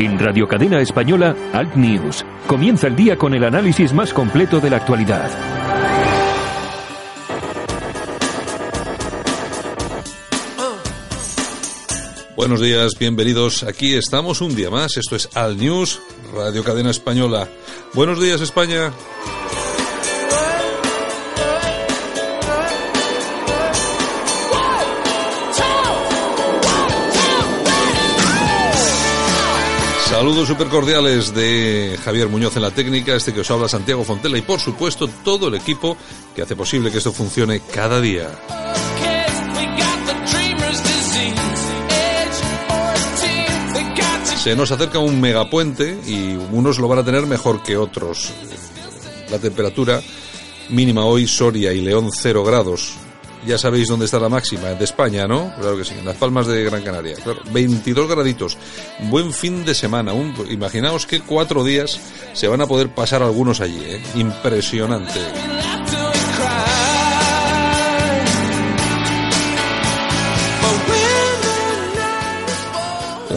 En Radio Cadena Española, Alt News. Comienza el día con el análisis más completo de la actualidad. Buenos días, bienvenidos. Aquí estamos un día más. Esto es Al News, Radio Cadena Española. Buenos días, España. Saludos super cordiales de Javier Muñoz en la técnica, este que os habla Santiago Fontela y por supuesto todo el equipo que hace posible que esto funcione cada día. Se nos acerca un megapuente y unos lo van a tener mejor que otros. La temperatura mínima hoy, Soria y León 0 grados. Ya sabéis dónde está la máxima, de España, ¿no? Claro que sí, en las Palmas de Gran Canaria. Claro, 22 graditos. Buen fin de semana. Imaginaos que cuatro días se van a poder pasar algunos allí, ¿eh? Impresionante.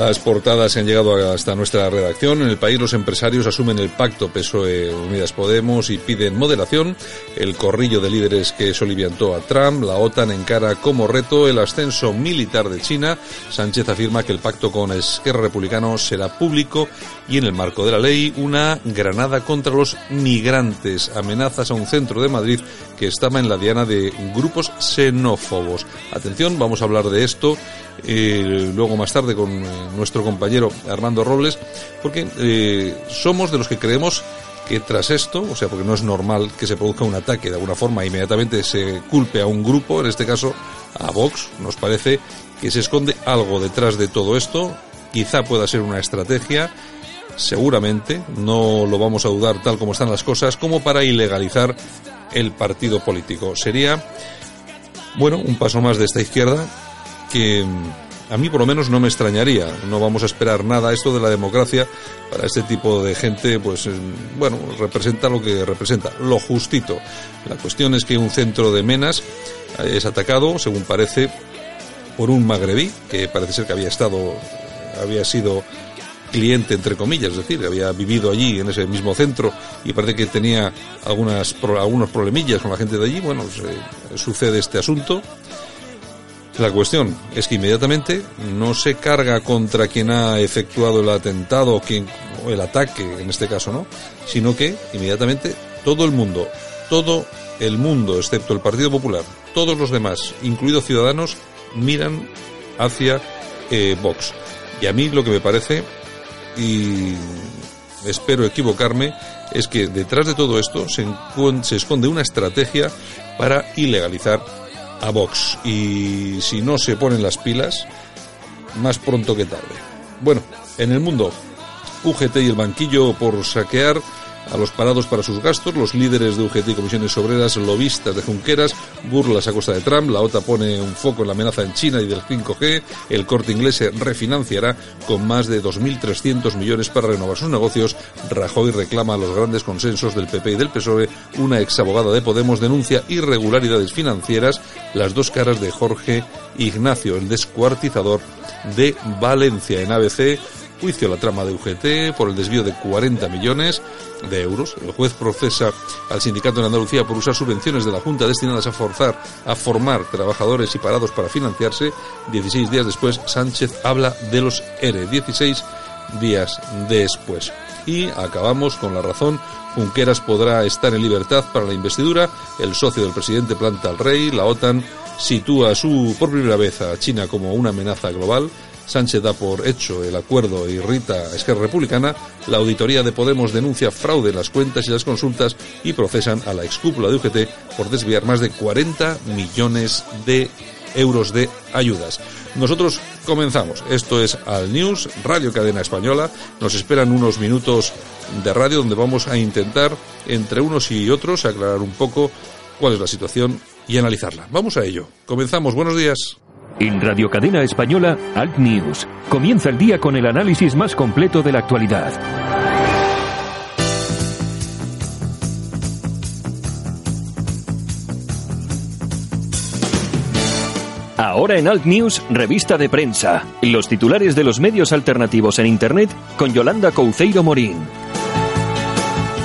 Las portadas han llegado hasta nuestra redacción. En el país los empresarios asumen el pacto PSOE Unidas Podemos y piden moderación. El corrillo de líderes que soliviantó a Trump. La OTAN encara como reto el ascenso militar de China. Sánchez afirma que el pacto con Esquerra Republicano será público y en el marco de la ley una granada contra los migrantes. Amenazas a un centro de Madrid que estaba en la diana de grupos xenófobos. Atención, vamos a hablar de esto eh, luego más tarde con eh, nuestro compañero Armando Robles, porque eh, somos de los que creemos que tras esto, o sea, porque no es normal que se produzca un ataque de alguna forma, inmediatamente se culpe a un grupo, en este caso a Vox, nos parece que se esconde algo detrás de todo esto, quizá pueda ser una estrategia, seguramente, no lo vamos a dudar tal como están las cosas, como para ilegalizar el partido político. Sería, bueno, un paso más de esta izquierda que a mí por lo menos no me extrañaría. No vamos a esperar nada. Esto de la democracia para este tipo de gente, pues bueno, representa lo que representa, lo justito. La cuestión es que un centro de menas es atacado, según parece, por un magrebí que parece ser que había estado, había sido cliente entre comillas, es decir, había vivido allí en ese mismo centro y parece que tenía algunas algunos problemillas con la gente de allí. Bueno, sucede este asunto la cuestión es que inmediatamente no se carga contra quien ha efectuado el atentado o el ataque, en este caso, ¿no? Sino que inmediatamente todo el mundo, todo el mundo, excepto el Partido Popular, todos los demás, incluidos ciudadanos, miran hacia eh, Vox. Y a mí lo que me parece, y espero equivocarme, es que detrás de todo esto se, se esconde una estrategia para ilegalizar a Vox. Y si no se ponen las pilas, más pronto que tarde. Bueno, en el mundo, UGT y el banquillo por saquear a los parados para sus gastos, los líderes de UGT y comisiones obreras, lobistas de Junqueras, burlas a costa de Trump, la OTA pone un foco en la amenaza en China y del 5G, el corte inglés se refinanciará con más de 2.300 millones para renovar sus negocios, Rajoy reclama los grandes consensos del PP y del PSOE, una ex abogada de Podemos denuncia irregularidades financieras, las dos caras de Jorge Ignacio, el descuartizador de Valencia en ABC, juicio la trama de UGT por el desvío de 40 millones de euros. El juez procesa al sindicato en Andalucía por usar subvenciones de la Junta destinadas a forzar a formar trabajadores y parados para financiarse. 16 días después, Sánchez habla de los ERE. 16 días después. Y acabamos con la razón. Junqueras podrá estar en libertad para la investidura. El socio del presidente planta al rey. La OTAN sitúa su, por primera vez a China como una amenaza global. Sánchez da por hecho el acuerdo e irrita a Esquerra Republicana, la auditoría de Podemos denuncia fraude en las cuentas y las consultas y procesan a la excúpula de UGT por desviar más de 40 millones de euros de ayudas. Nosotros comenzamos. Esto es Al News, Radio Cadena Española. Nos esperan unos minutos de radio donde vamos a intentar, entre unos y otros, aclarar un poco cuál es la situación y analizarla. Vamos a ello. Comenzamos. Buenos días. En Radio Cadena Española, Alt News. Comienza el día con el análisis más completo de la actualidad. Ahora en Alt News, revista de prensa. Los titulares de los medios alternativos en Internet con Yolanda Couceiro Morín.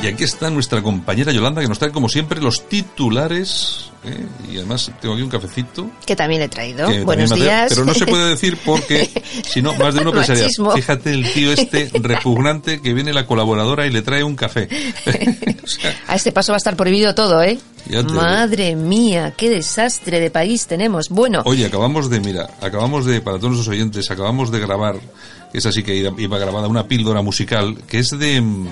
Y aquí está nuestra compañera Yolanda que nos trae como siempre los titulares. ¿eh? Y además tengo aquí un cafecito. Que también he traído. Buenos días. Pero no se puede decir porque si no, más de uno pensaría, fíjate el tío este repugnante que viene la colaboradora y le trae un café. O sea, A este paso va a estar prohibido todo, ¿eh? Madre mía, qué desastre de país tenemos. Bueno, Oye, acabamos de, mira, acabamos de, para todos los oyentes, acabamos de grabar, esa sí que iba iba grabada, una píldora musical, que es de mm,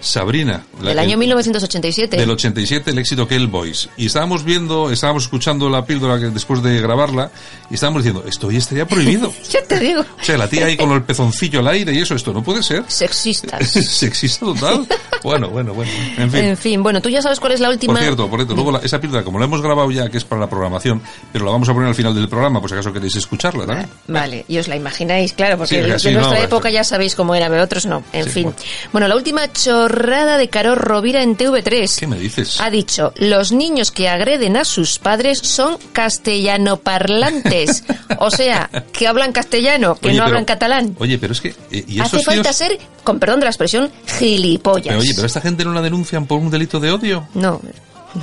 Sabrina. la- del año el- 1987. Del 87, el éxito que el Boys. Y estábamos viendo, estábamos escuchando la píldora que después de grabarla, y estábamos diciendo, esto ya estaría prohibido. Ya te digo. O sea, la tía ahí con el pezoncillo al aire y eso, esto no puede ser. Sexistas. Sexista total. Bueno, bueno, bueno. En fin. En fin, bueno, tú ya sabes cuál es la última. Por cierto, por cierto, luego la- esa píldora, como la hemos grabado ya, que es para la programación, pero la vamos a poner al final del programa, por si acaso queréis escucharla también. Vale, y os la imagináis, claro, porque Sí, así nuestra no, época eso. ya sabéis cómo era, pero otros no. En Sí, fin. bueno. Bueno. la última chorrada de Caro Rovira en TV3. ¿Qué me dices? Ha dicho, los niños que agreden a sus padres son castellanoparlantes. o sea, que hablan castellano, que Oye, no pero- hablan catalán. Oye, pero es que. eh, ¿y esos Hace falta tíos- ser, con perdón de la expresión, gilipollas. Pero, oye, pero esta gente no la denuncian por un delito de odio. No,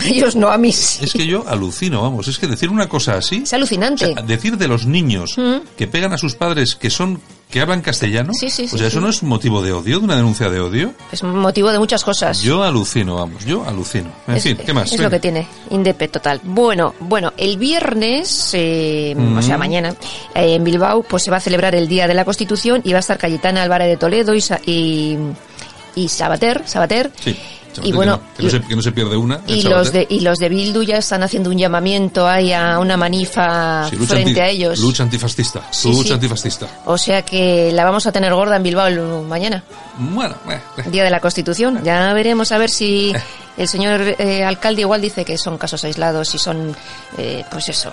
ellos no, a mí sí. Es que yo alucino, vamos. Es que decir una cosa así. Es alucinante. o sea, decir de los niños Mm. que pegan a sus padres que son. Que hablan castellano. Sí, sí, sí, O sea, ¿eso sí. no es motivo de odio, de una denuncia de odio? Es motivo de muchas cosas. Yo alucino, vamos. Yo alucino. En es, fin, ¿qué más? Es Venga. lo que tiene, Indepe total. Bueno, bueno, el viernes, eh, Mm. o sea, mañana, eh, en Bilbao, pues se va a celebrar el Día de la Constitución y va a estar Cayetana Álvarez de Toledo y, Sa- y, y Sabater, Sabater. Sí. Y bueno, que no, que no se, que no se pierde una. y los de y los de Bildu ya están haciendo un llamamiento ahí a una manifa Sí, frente anti- a ellos. Lucha antifascista. Sí, lucha sí. antifascista. O sea que la vamos a tener gorda en Bilbao mañana, Bueno, eh, eh. Día de la Constitución. Ya veremos a ver si el señor eh, alcalde igual dice que son casos aislados y son, eh, pues eso.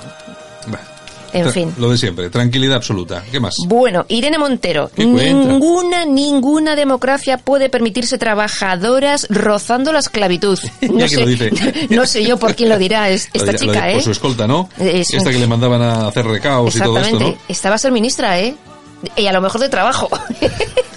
Bueno. En Tra- fin. Lo de siempre, tranquilidad absoluta. ¿Qué más? Bueno, Irene Montero, ninguna, ninguna democracia puede permitirse trabajadoras rozando la esclavitud. No sé, no yo por quién lo dirá es- Lo esta dirá- chica, ¿eh? Por su escolta, ¿no? Es- Esta que le mandaban a hacer recaos y todo esto, Exactamente. ¿no? Esta va a ser ministra, ¿eh? Y a lo mejor de trabajo.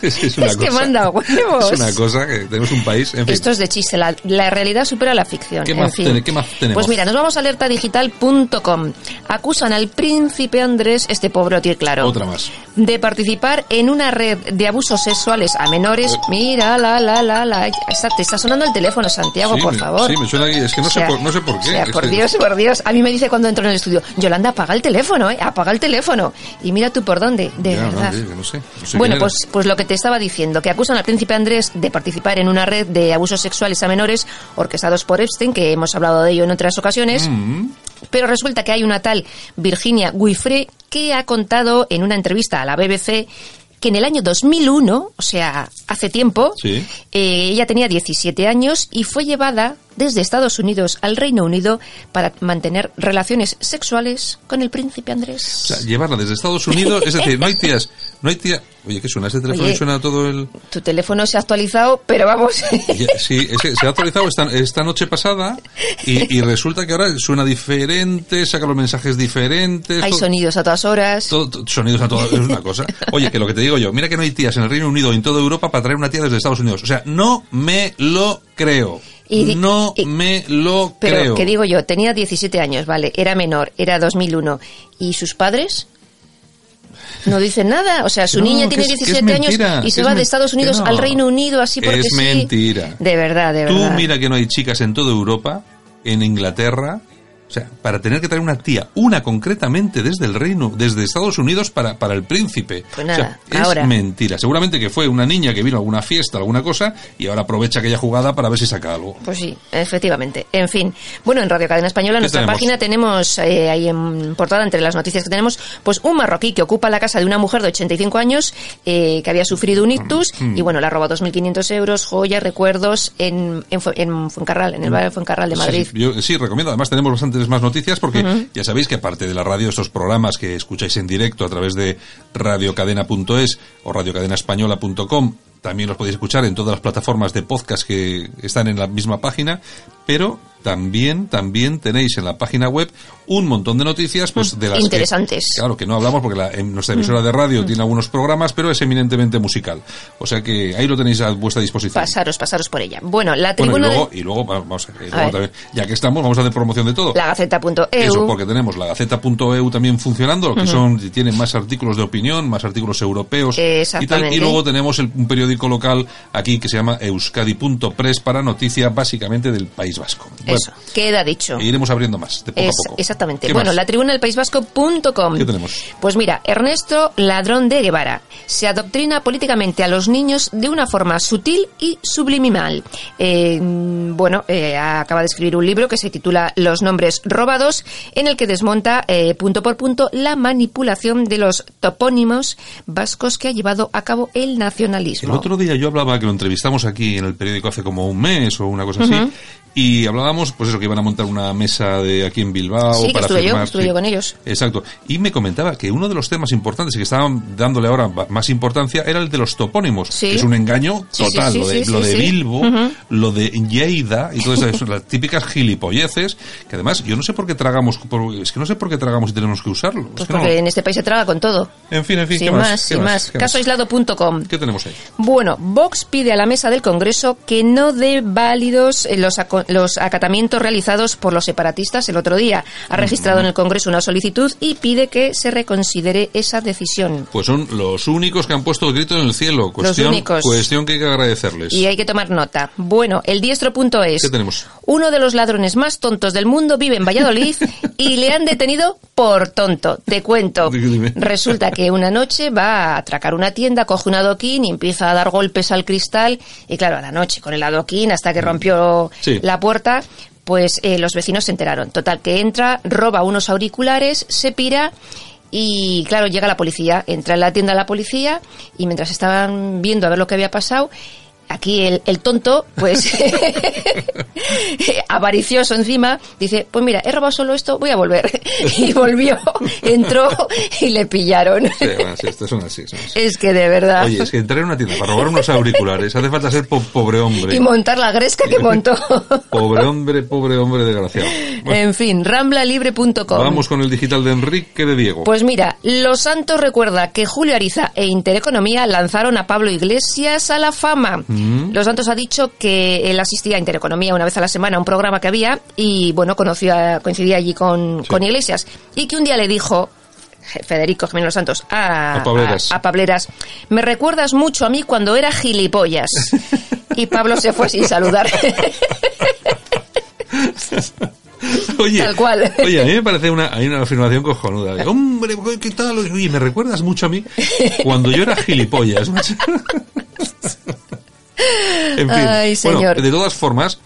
Es, es una Es que manda huevos. Es una cosa que tenemos un país, en fin. Esto es de chiste, la, la realidad supera la ficción. ¿Qué en más fin. tene- qué más tenemos? Pues mira, nos vamos a alertadigital.com. Acusan al príncipe Andrés, este pobre tío claro, Otra más. de participar en una red de abusos sexuales a menores. Mira, la, la, la, la. Está- te está sonando el teléfono, Santiago, Sí, por me- favor. Sí, me suena aquí. Es que no, O sea, sé, por, no sé por qué. o sea, Es por Dios, por Dios. A mí me dice cuando entro en el estudio, Yolanda, apaga el teléfono, ¿eh? Apaga el teléfono. Y mira tú por dónde, de Ya, verdad. sí, que no sé, no sé bueno, pues, pues lo que te estaba diciendo, que acusan al príncipe Andrés de participar en una red de abusos sexuales a menores orquestados por Epstein, que hemos hablado de ello en otras ocasiones. Mm, Pero resulta que hay una tal Virginia Guifré que ha contado en una entrevista a la BBC que en el año 2001, o sea, hace tiempo, Sí. eh, ella tenía 17 años y fue llevada desde Estados Unidos al Reino Unido para mantener relaciones sexuales con el príncipe Andrés. o sea, llevarla desde Estados Unidos, es decir, no hay tías, no hay tía. Oye, ¿qué suena ese teléfono? Oye. y suena todo el. Tu teléfono se ha actualizado, pero vamos. Sí, es que se ha actualizado esta, esta noche pasada y, y resulta que ahora suena diferente, saca los mensajes diferentes. Hay todo- sonidos a todas horas. todo- sonidos a todo, es una cosa. Oye, que lo que te digo yo, mira que no hay tías en el Reino Unido y en toda Europa para traer una tía desde Estados Unidos. O sea, no me lo creo. Y no y- me lo Pero, creo. que digo yo, tenía 17 años, vale, era menor, era 2001. ¿Y sus padres? No dicen nada. O sea, su No, niña tiene es- que es 17 mentira, años y se va de Estados Unidos no. al Reino Unido así porque Es sí. mentira. De verdad, de Tú verdad. mira que no hay chicas en toda Europa, en Inglaterra. O sea, para tener que traer una tía, una concretamente desde el Reino, desde Estados Unidos para, para el príncipe. Pues O sea, nada, es ahora. mentira. Seguramente que fue una niña que vino a alguna fiesta, alguna cosa, y ahora aprovecha aquella jugada para ver si saca algo. Pues sí, efectivamente. En fin. Bueno, en Radio Cadena Española, en ¿Qué nuestra tenemos? página, tenemos eh, ahí en portada, entre las noticias que tenemos, pues un marroquí que ocupa la casa de una mujer de 85 años eh, que había sufrido un ictus Mm. y, bueno, le ha robado 2.500 euros, joyas, recuerdos en, en, en Fuencarral, en el barrio de Fuencarral de Madrid. Sí, sí, yo sí, recomiendo. Además, tenemos bastantes más noticias porque ya sabéis que aparte de la radio, estos programas que escucháis en directo a través de radiocadena.es o radiocadenaespañola.com también los podéis escuchar en todas las plataformas de podcast que están en la misma página, pero también, también tenéis en la página web un montón de noticias, pues de las que- Interesantes. claro que no hablamos porque la, en nuestra emisora de radio tiene algunos programas, pero es eminentemente musical. O sea que ahí lo tenéis a vuestra disposición. Pasaros, pasaros por ella. Bueno, la Bueno, y tribuna luego, de y luego vamos a, y luego ver. también, ya que estamos, vamos a hacer promoción de todo. la gaceta.eu. Eso, porque tenemos la Gaceta.eu también funcionando, que son, tiene más artículos de opinión, más artículos europeos y tal. Exactamente. Y luego tenemos el- un periódico local aquí que se llama Euskadi.press para noticia básicamente del País Vasco. Bueno, Eso, queda dicho. e iremos abriendo más, de poco Es- a poco. exactamente. ¿Qué Bueno, más? la tribuna del País Vasco.com. ¿Qué tenemos? Pues mira, Ernesto Ladrón de Guevara se adoctrina políticamente a los niños de una forma sutil y subliminal. Eh, bueno, eh, acaba de escribir un libro que se titula Los nombres robados, en el que desmonta eh, punto por punto la manipulación de los topónimos vascos que ha llevado a cabo El nacionalismo. Otro día yo hablaba, que lo entrevistamos aquí en el periódico hace como un mes o una cosa así, y hablábamos, pues eso, que iban a montar una mesa de aquí en Bilbao Sí, que para estuve yo, firmar, estuve sí. yo con ellos. Exacto. Y me comentaba que uno de los temas importantes y que estaban dándole ahora más importancia era el de los topónimos, Sí. que es un engaño total. lo de, lo de. Bilbo, lo de Lleida y todas esas las típicas gilipolleces, que además yo no sé por qué tragamos, es que no sé por qué tragamos y tenemos que usarlo. Es Pues que no. porque en este país se traga con todo. En fin, en fin, sin ¿qué más, más? ¿Qué sin más. ¿Qué Casoaislado.com. ¿Qué tenemos ahí? Bueno, Vox pide a la mesa del Congreso que no dé válidos eh, los, los acatamientos realizados por los separatistas el otro día. Ha registrado en el Congreso una solicitud y pide que se reconsidere esa decisión. Pues son los únicos que han puesto el grito en el cielo. Cuestión, únicos. cuestión que hay que agradecerles. Y hay que tomar nota. Bueno, el diestro.es. ¿Qué tenemos? Uno de los ladrones más tontos del mundo vive en Valladolid y le han detenido por tonto. Te cuento. Resulta que una noche va a atracar una tienda, coge un adoquín y empieza a dar golpes al cristal. Y claro, a la noche con el adoquín hasta que rompió Sí. la puerta, pues eh, los vecinos se enteraron. Total, que entra, roba unos auriculares, se pira. Y claro, llega la policía, entra en la tienda la policía y mientras estaban viendo a ver lo que había pasado, aquí el, el tonto, pues avaricioso encima, dice, pues mira, he robado solo esto, voy a volver. Y volvió, entró y le pillaron. Sí, bueno, sí. Es que de verdad. Oye, es que entrar en una tienda para robar unos auriculares hace falta ser po- pobre hombre. Y montar la gresca que montó. Pobre hombre, pobre hombre desgraciado. Bueno, en fin, ramblalibre.com. vamos con el digital de Enrique de Diego. Pues mira, Los Santos recuerda que Julio Ariza e Intereconomía lanzaron a Pablo Iglesias a la fama. Mm. Los Santos ha dicho que él asistía a Intereconomía una vez a la semana a un programa que había y, bueno, conoció a- coincidía allí con, con Iglesias. Y que un día le dijo, Federico Jiménez Los Santos, a, A Pableras. a- a Pableras, me recuerdas mucho a mí cuando era gilipollas. y Pablo se fue sin saludar. Oye, tal cual. oye, a mí me parece una, hay una afirmación cojonuda. de, Hombre, ¿qué tal? Oye, me recuerdas mucho a mí cuando yo era gilipollas. en fin, Ay, bueno, señor. de todas formas,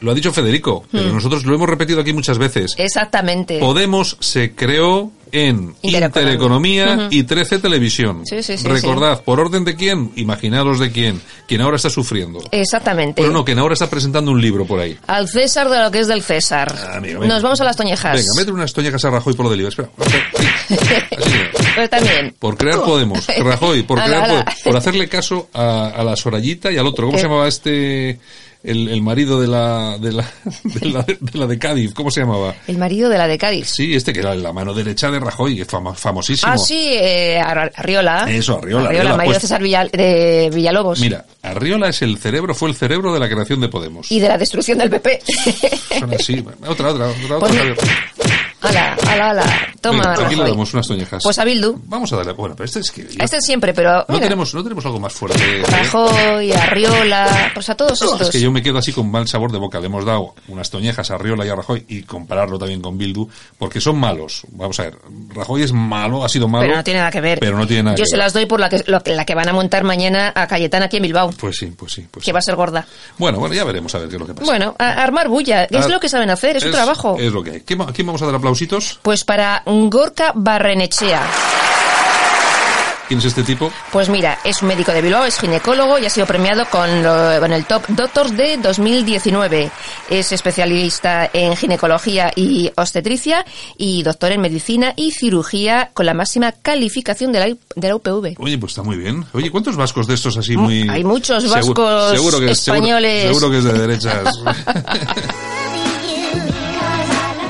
lo ha dicho Federico, pero Hmm. nosotros lo hemos repetido aquí muchas veces. Exactamente. Podemos se creó en Intereconomía. Intereconomía y 13 Televisión. Sí, sí, sí, Recordad, ¿por orden de quién? Imaginaros de quién. Quien ahora está sufriendo. Exactamente. Bueno, no, quien ahora está presentando un libro por ahí. Al César de lo que es del César. Ah, amigo. Nos vamos a las toñejas. Venga, mete unas toñacas a Rajoy por lo del IVA. Espera. Sí, así. También. Por crear Podemos. Rajoy, por crear ala. Podemos. Por hacerle caso a, a la Sorayita y al otro. ¿Cómo ¿Qué? se llamaba este... El, el marido de la, de la, de la de la de Cádiz, ¿cómo se llamaba? El marido de la de Cádiz. Sí, este que era la mano derecha de Rajoy, que es fama- famosísimo. Ah, sí, eh, Ar- Arriola. Eso, Arriola, Arriola, Arriola, marido pues- César Villal- de Villalobos. Mira, Arriola es el cerebro, fue el cerebro de la creación de Podemos. Y de la destrucción del PP. Son así. Otra, otra, otra, Pues otra. Ala, ala, ala. Toma, Venga, aquí le damos unas toñejas. Pues a Bildu. Vamos a darle. Bueno, pero este es que. Este siempre, pero... no, mira, tenemos, no tenemos algo más fuerte. Rajoy, Arriola... Pues a todos estos. Es que yo me quedo así con mal sabor de boca. Le hemos dado unas toñejas a Riola y a Rajoy y compararlo también con Bildu, porque son malos. Vamos a ver, Rajoy es malo, ha sido malo. Pero no tiene nada que ver. Pero no tiene nada Yo que se ver. las doy por la que, lo la que van a montar mañana a Cayetana aquí en Bilbao. Pues sí, pues sí. Pues Que sí. va a ser gorda. Bueno, bueno, ya veremos a ver qué es lo que pasa. Bueno, a- armar bulla. Es Ah, lo que saben hacer, es, su trabajo. Es lo que hay. ¿Qué ma- ¿A quién vamos a dar aplausitos? Pues para Gorka Barrenechea. ¿Quién es este tipo? Pues mira, es un médico de Bilbao, es ginecólogo y ha sido premiado con, lo, el Top Doctors de 2019. Es especialista en ginecología y obstetricia y doctor en medicina y cirugía con la máxima calificación de la, de la UPV. Oye, pues está muy bien. Oye, ¿cuántos vascos de estos así muy... Hay muchos vascos españoles. Seguro, que es de derechas.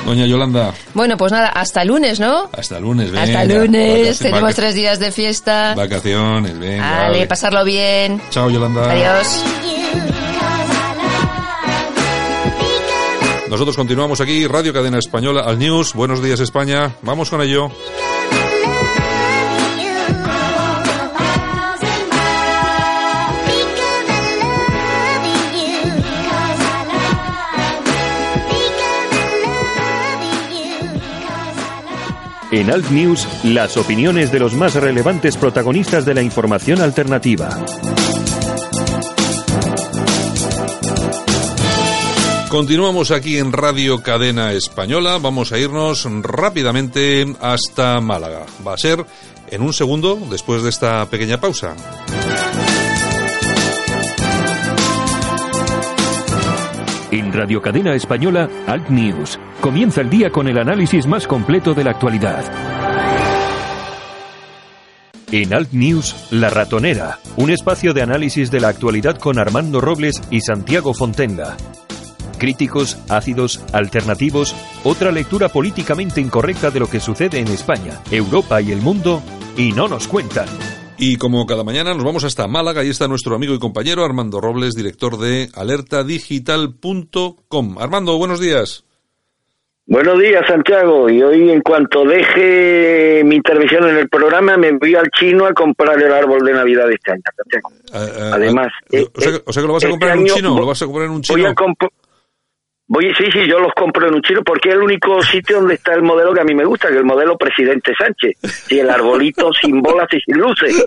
Doña Yolanda. Bueno, pues nada, hasta lunes, ¿no? Hasta lunes, venga. Hasta lunes, tenemos tres días de fiesta. Vacaciones, venga. Vale, pasarlo bien. Chao, Yolanda. Adiós. Nosotros continuamos aquí, Radio Cadena Española, al News. Buenos días, España. Vamos con ello. En Alt News, las opiniones de los más relevantes protagonistas de la información alternativa. Continuamos aquí en Radio Cadena Española. Vamos a irnos rápidamente hasta Málaga. Va a ser en un segundo después de esta pequeña pausa. En Radio Cadena Española, Alt News. Comienza el día con el análisis más completo de la actualidad. En Alt News, La Ratonera, un espacio de análisis de la actualidad con Armando Robles y Santiago Fontenga. Críticos, ácidos, alternativos, otra lectura políticamente incorrecta de lo que sucede en España, Europa y el mundo, y no nos cuentan. Y como cada mañana nos vamos hasta Málaga y está nuestro amigo y compañero Armando Robles, director de alertadigital.com. Armando, buenos días. Buenos días, Santiago. Y hoy, en cuanto deje mi intervención en el programa, me voy al chino a comprar el árbol de Navidad de este año, Santiago. Ah, ah, Además, ah, o, sea, o, sea, que lo vas a este comprar en un chino. vo- ¿Lo vas a comprar en un chino? Voy a comp- Voy, sí, sí, yo los compro en un chino porque es el único sitio donde está el modelo que a mí me gusta, que es el modelo Presidente Sánchez. Y el arbolito sin bolas y sin luces.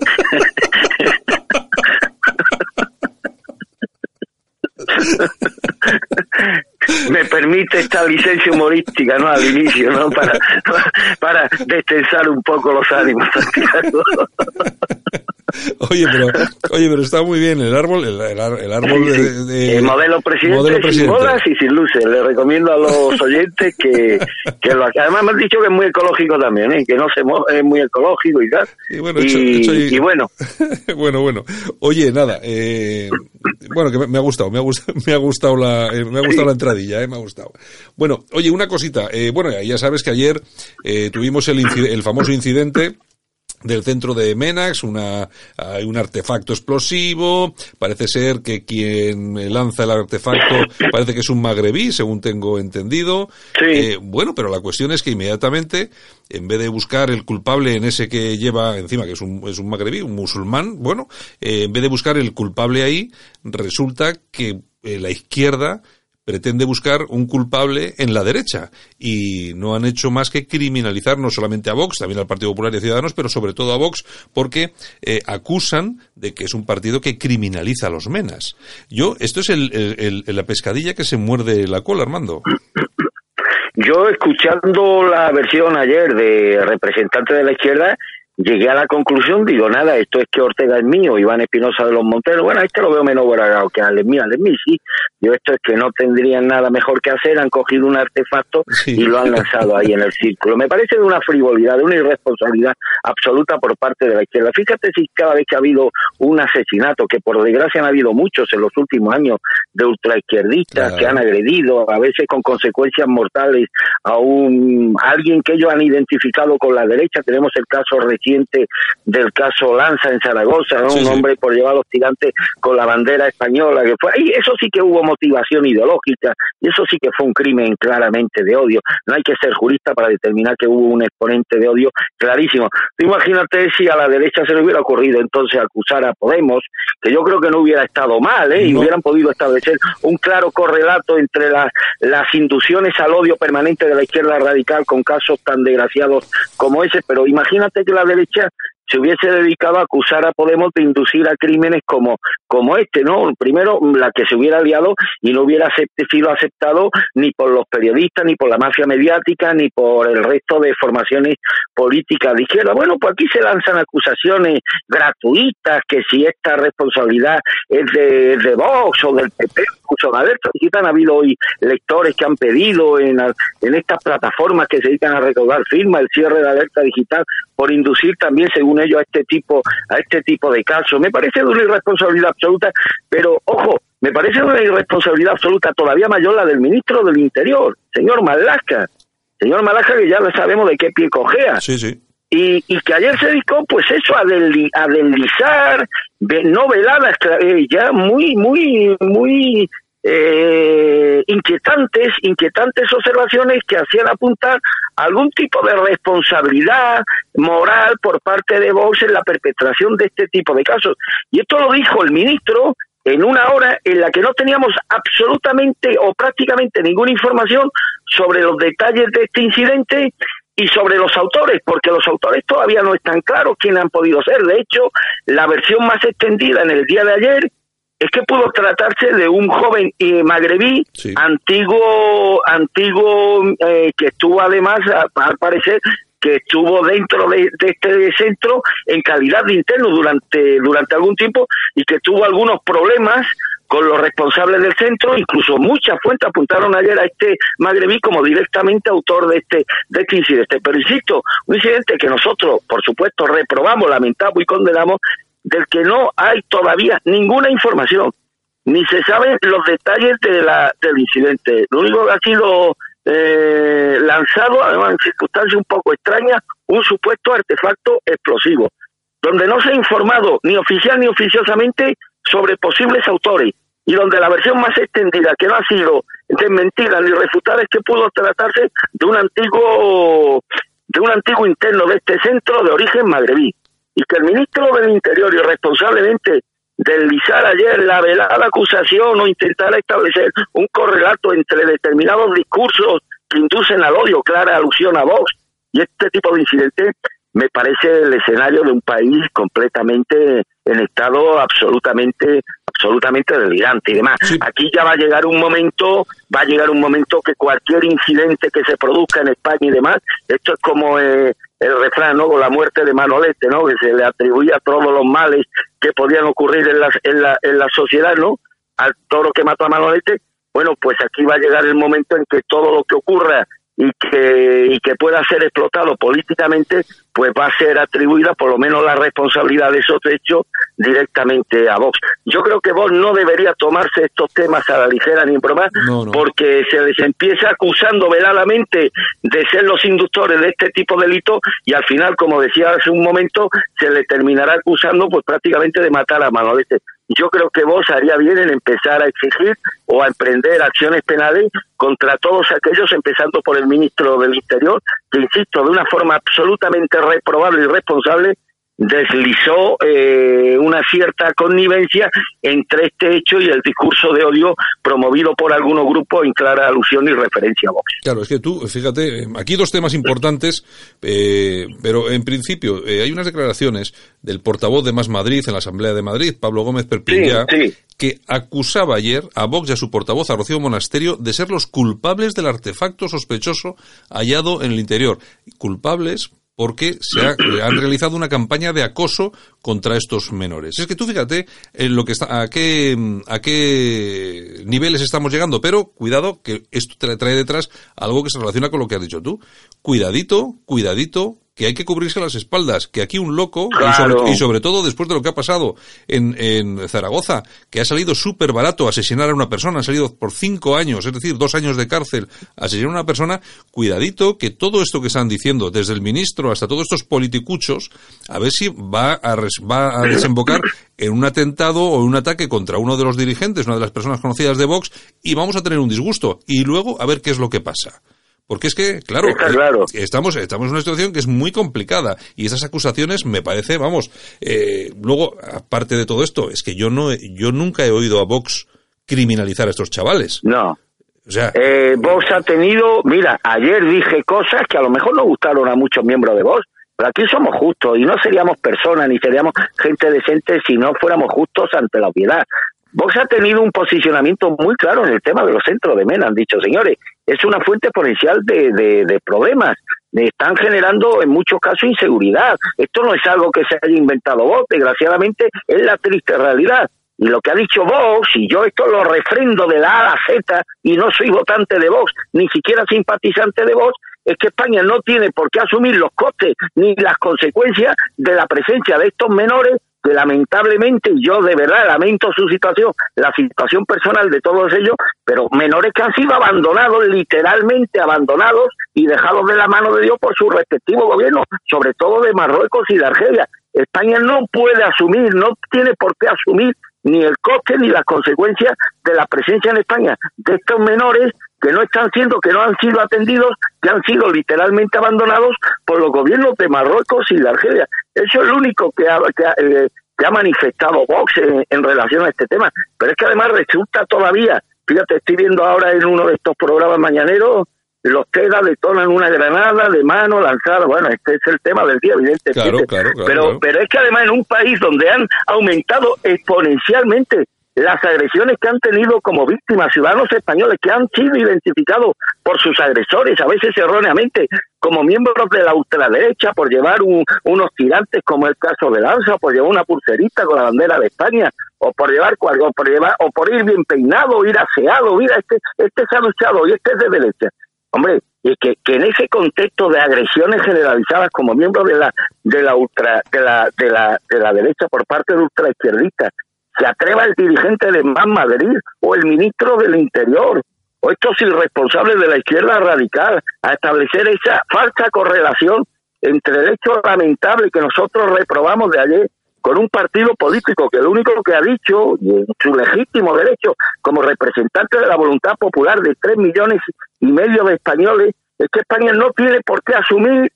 me permite esta licencia humorística, ¿no? Al inicio, ¿no? Para, para destensar un poco los ánimos, Santiago. Oye, pero, oye, pero está muy bien el árbol, el, el ar- el árbol de, de- el modelo presidente, modelo sin presidente. bolas y sin luces. Le recomiendo a los oyentes que, que lo Además me han dicho que es muy ecológico también, ¿eh? que no se mo- es muy ecológico y tal. Y bueno, hecho- hecho y- y bueno, bueno, bueno. Oye, nada, eh, bueno, que me, me ha gustado, me ha gustado, me ha gustado la, eh, me ha gustado la entradilla, eh, me ha gustado. Bueno, oye, una cosita, eh, bueno, ya sabes que ayer eh, tuvimos el, el famoso incidente del centro de Menax, una, hay un artefacto explosivo, parece ser que quien lanza el artefacto parece que es un magrebí, según tengo entendido. Sí. Eh, bueno, pero la cuestión es que inmediatamente, en vez de buscar el culpable en ese que lleva encima, que es un, es un magrebí, un musulmán, bueno, eh, en vez de buscar el culpable ahí, resulta que eh, la izquierda pretende buscar un culpable en la derecha y no han hecho más que criminalizar no solamente a Vox, también al Partido Popular y a Ciudadanos, pero sobre todo a Vox porque eh, acusan de que es un partido que criminaliza a los menas. Yo, esto es el, la pescadilla que se muerde la cola, Armando. yo escuchando la versión ayer de representantes de la izquierda, llegué a la conclusión, digo, nada, esto es que Ortega es mío, Iván Espinosa de los Monteros, bueno, este lo veo menos bragado que al mío, al mío, sí, yo esto es que no tendrían nada mejor que hacer, han cogido un artefacto Sí. y lo han lanzado ahí en el círculo. Me parece de una frivolidad, de una irresponsabilidad absoluta por parte de la izquierda. Fíjate si cada vez que ha habido un asesinato, que por desgracia han habido muchos en los últimos años, de ultraizquierdistas Claro. que han agredido, a veces con consecuencias mortales, a un a alguien que ellos han identificado con la derecha. Tenemos el caso reciente del caso Lanza en Zaragoza, ¿no? Sí, un sí. hombre por llevar los tirantes con la bandera española que fue. Y eso sí que hubo motivación ideológica y eso sí que fue un crimen claramente de odio. No hay que ser jurista para determinar que hubo un exponente de odio clarísimo. Tú imagínate si a la derecha se le hubiera ocurrido entonces acusar a Podemos, que yo creo que no hubiera estado mal, ¿eh? y hubieran podido establecer un claro correlato entre la- las inducciones al odio permanente de la izquierda radical con casos tan desgraciados como ese. Pero imagínate que la derecha se hubiese dedicado a acusar a Podemos de inducir a crímenes como, como este, ¿no? Primero, la que se hubiera liado y no hubiera sido aceptado ni por los periodistas, ni por la mafia mediática, ni por el resto de formaciones políticas de izquierda. Bueno, pues aquí se lanzan acusaciones gratuitas, que si esta responsabilidad es de, de Vox o del PP, incluso de Alerta Digital, ha habido hoy lectores que han pedido en, en estas plataformas que se dedican a recaudar firmas el cierre de Alerta Digital por inducir también, según ellos, a este tipo, a este tipo de casos. Me parece de una irresponsabilidad absoluta, pero ojo, me parece una irresponsabilidad absoluta todavía mayor la del ministro del Interior, señor Malaska. Señor Malaska, que ya sabemos de qué pie cojea. Sí, sí. Y, y, que ayer se dedicó pues eso a, a deslizar no veladas eh, ya muy muy muy eh, inquietantes, inquietantes observaciones que hacían apuntar algún tipo de responsabilidad moral por parte de Vox en la perpetración de este tipo de casos. Y esto lo dijo el ministro en una hora en la que no teníamos absolutamente o prácticamente ninguna información sobre los detalles de este incidente y sobre los autores, porque los autores todavía no están claros quiénes han podido ser. De hecho, la versión más extendida en el día de ayer es que pudo tratarse de un joven eh, magrebí, antiguo, antiguo eh, que estuvo además, al parecer, que estuvo dentro de, este centro en calidad de interno durante, durante algún tiempo y que tuvo algunos problemas con los responsables del centro, incluso muchas fuentes apuntaron ayer a este magrebí como directamente autor de este, de este incidente. Pero insisto, un incidente que nosotros, por supuesto, reprobamos, lamentamos y condenamos, del que no hay todavía ninguna información, ni se saben los detalles de la, del incidente. Lo único que ha sido eh, lanzado, además en circunstancias un poco extrañas, un supuesto artefacto explosivo, donde no se ha informado ni oficial ni oficiosamente sobre posibles autores y donde la versión más extendida que no ha sido desmentida ni refutada es que pudo tratarse de un antiguo de un antiguo interno de este centro de origen magrebí y que el ministro del Interior irresponsablemente deslizar ayer la velada acusación o intentar establecer un correlato entre determinados discursos que inducen al odio, clara alusión a Vox y este tipo de incidentes, me parece el escenario de un país completamente en estado absolutamente absolutamente delirante y demás. Aquí ya va a llegar un momento, va a llegar un momento que cualquier incidente que se produzca en España y demás, esto es como eh, el refrán, ¿no? Con la muerte de Manolete, ¿no? Que se le atribuía todos los males que podían ocurrir en la, en la, en la sociedad, ¿no? Al toro que mató a Manolete. Bueno, pues aquí va a llegar el momento en que todo lo que ocurra y que, y que pueda ser explotado políticamente, pues va a ser atribuida por lo menos la responsabilidad de esos hechos directamente a Vox. Yo creo que Vox no debería tomarse estos temas a la ligera ni en broma, porque se les empieza acusando veladamente de ser los inductores de este tipo de delitos y al final, como decía hace un momento, se le terminará acusando pues prácticamente de matar a Manolete yo creo que vos haría bien en empezar a exigir o a emprender acciones penales contra todos aquellos, empezando por el ministro del Interior, que, insisto, de una forma absolutamente reprobable y responsable, deslizó eh, una cierta connivencia entre este hecho y el discurso de odio promovido por algunos grupos en clara alusión y referencia a Vox. Claro, es que tú, fíjate, aquí dos temas importantes, eh, pero en principio eh, hay unas declaraciones del portavoz de Más Madrid en la Asamblea de Madrid, Pablo Gómez Perpiñá, que acusaba ayer a Vox y a su portavoz, a Rocío Monasterio, de ser los culpables del artefacto sospechoso hallado en el interior. Culpables porque se ha, han realizado una campaña de acoso contra estos menores. Es que tú fíjate en lo que está, a qué, a qué niveles estamos llegando, pero cuidado que esto trae detrás algo que se relaciona con lo que has dicho tú. Cuidadito, cuidadito, que hay que cubrirse las espaldas, que aquí un loco, y, sobre, todo después de lo que ha pasado en, en Zaragoza, que ha salido súper barato asesinar a una persona, ha salido por cinco años, es decir, dos años de cárcel, asesinar a una persona, cuidadito que todo esto que están diciendo, desde el ministro hasta todos estos politicuchos, a ver si va a, va a desembocar en un atentado o en un ataque contra uno de los dirigentes, una de las personas conocidas de Vox, y vamos a tener un disgusto. Y luego a ver qué es lo que pasa. Porque es que, claro, eh, estamos, estamos en una situación que es muy complicada y esas acusaciones me parece, vamos, eh, luego, aparte de todo esto, es que yo no, yo nunca he oído a Vox criminalizar a estos chavales. No. O sea, eh, Vox ha tenido, mira, ayer dije cosas que a lo mejor no gustaron a muchos miembros de Vox, Pero aquí somos justos y no seríamos personas ni seríamos gente decente si no fuéramos justos ante la obviedad. Vox ha tenido un posicionamiento muy claro en el tema de los centros de mena. Han dicho, señores, es una fuente potencial de, de, de problemas. Están generando en muchos casos inseguridad. Esto no es algo que se haya inventado Vox, desgraciadamente es la triste realidad. Y lo que ha dicho Vox, y yo esto lo refrendo de la A a la Z, y no soy votante de Vox, ni siquiera simpatizante de Vox, es que España no tiene por qué asumir los costes ni las consecuencias de la presencia de estos menores que lamentablemente yo de verdad lamento su situación, la situación personal de todos ellos, pero menores que han sido abandonados, literalmente abandonados y dejados de la mano de Dios por su respectivo gobierno, sobre todo de Marruecos y de Argelia. España no puede asumir, no tiene por qué asumir ni el coste ni las consecuencias de la presencia en España de estos menores que no están siendo, que no han sido atendidos, que han sido literalmente abandonados por los gobiernos de Marruecos y de Argelia. Eso es lo único que ha, que eh, ha, manifestado Vox en, relación a este tema. Pero es que además resulta todavía, fíjate, estoy viendo ahora en uno de estos programas mañaneros, los TEDA detonan una granada de mano lanzada. Bueno, este es el tema del día, evidentemente. pero, pero es que además en un país donde han aumentado exponencialmente las agresiones que han tenido como víctimas ciudadanos españoles que han sido identificados por sus agresores, a veces erróneamente, como miembros de la ultraderecha por llevar unos tirantes como el caso de Lanza, por llevar una pulserita con la bandera de España, o por llevar o por llevar, o por ir bien peinado, ir aseado, mira, este, este se ha luchado y este es de derecha. Hombre, y que, que en ese contexto de agresiones generalizadas como miembros de la de la ultra de la de la de la derecha por parte de ultraizquierdistas se atreva el dirigente de Más Madrid o el ministro del Interior o estos irresponsables de la izquierda radical a establecer esa falsa correlación entre el hecho lamentable que nosotros reprobamos de ayer con un partido político que lo único que ha dicho, y en su legítimo derecho como representante de la voluntad popular de tres millones y medio de españoles, es que España no tiene por qué asumir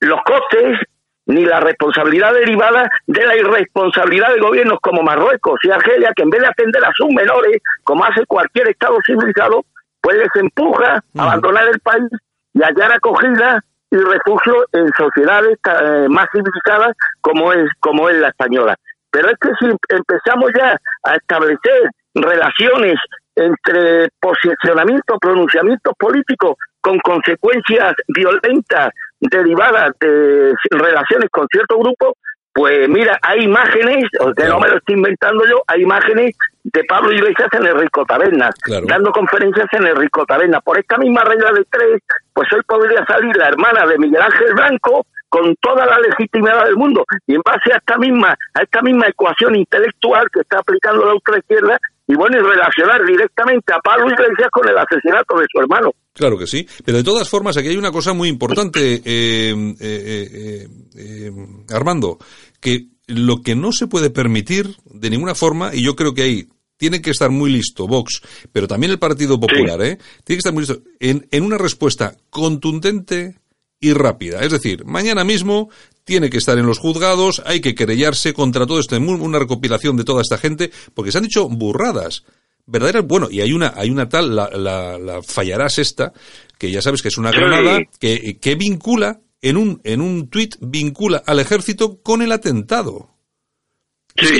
los costes ni la responsabilidad derivada de la irresponsabilidad de gobiernos como Marruecos y Argelia, que en vez de atender a sus menores, como hace cualquier Estado civilizado, pues les empuja a abandonar el país y hallar acogida y refugio en sociedades eh, más civilizadas como es, como es la española. Pero es que si empezamos ya a establecer relaciones entre posicionamientos, pronunciamientos políticos con consecuencias violentas derivadas de relaciones con cierto grupo, pues mira, hay imágenes, que no me lo estoy inventando yo, hay imágenes de Pablo Iglesias en el Rico Tabernas, dando conferencias en el Rico Tabernas. Por esta misma regla de tres, pues hoy podría salir la hermana de Miguel Ángel Blanco con toda la legitimidad del mundo y en base a esta misma a esta misma ecuación intelectual que está aplicando la ultraizquierda y bueno y relacionar directamente a Pablo Iglesias con el asesinato de su hermano. Claro que sí, pero de todas formas aquí hay una cosa muy importante, eh, eh, eh, Armando, que lo que no se puede permitir de ninguna forma, y yo creo que ahí tiene que estar muy listo Vox, pero también el Partido Popular, ¿eh? Tiene que estar muy listo en, en una respuesta contundente y rápida. Es decir, mañana mismo tiene que estar en los juzgados, hay que querellarse contra todo esto, una recopilación de toda esta gente, porque se han dicho burradas. Verdaderas, bueno, y hay una, hay una tal, la, la, la fallarás esta, que ya sabes que es una granada, que, que vincula, en un, en un tuit, vincula al ejército con el atentado.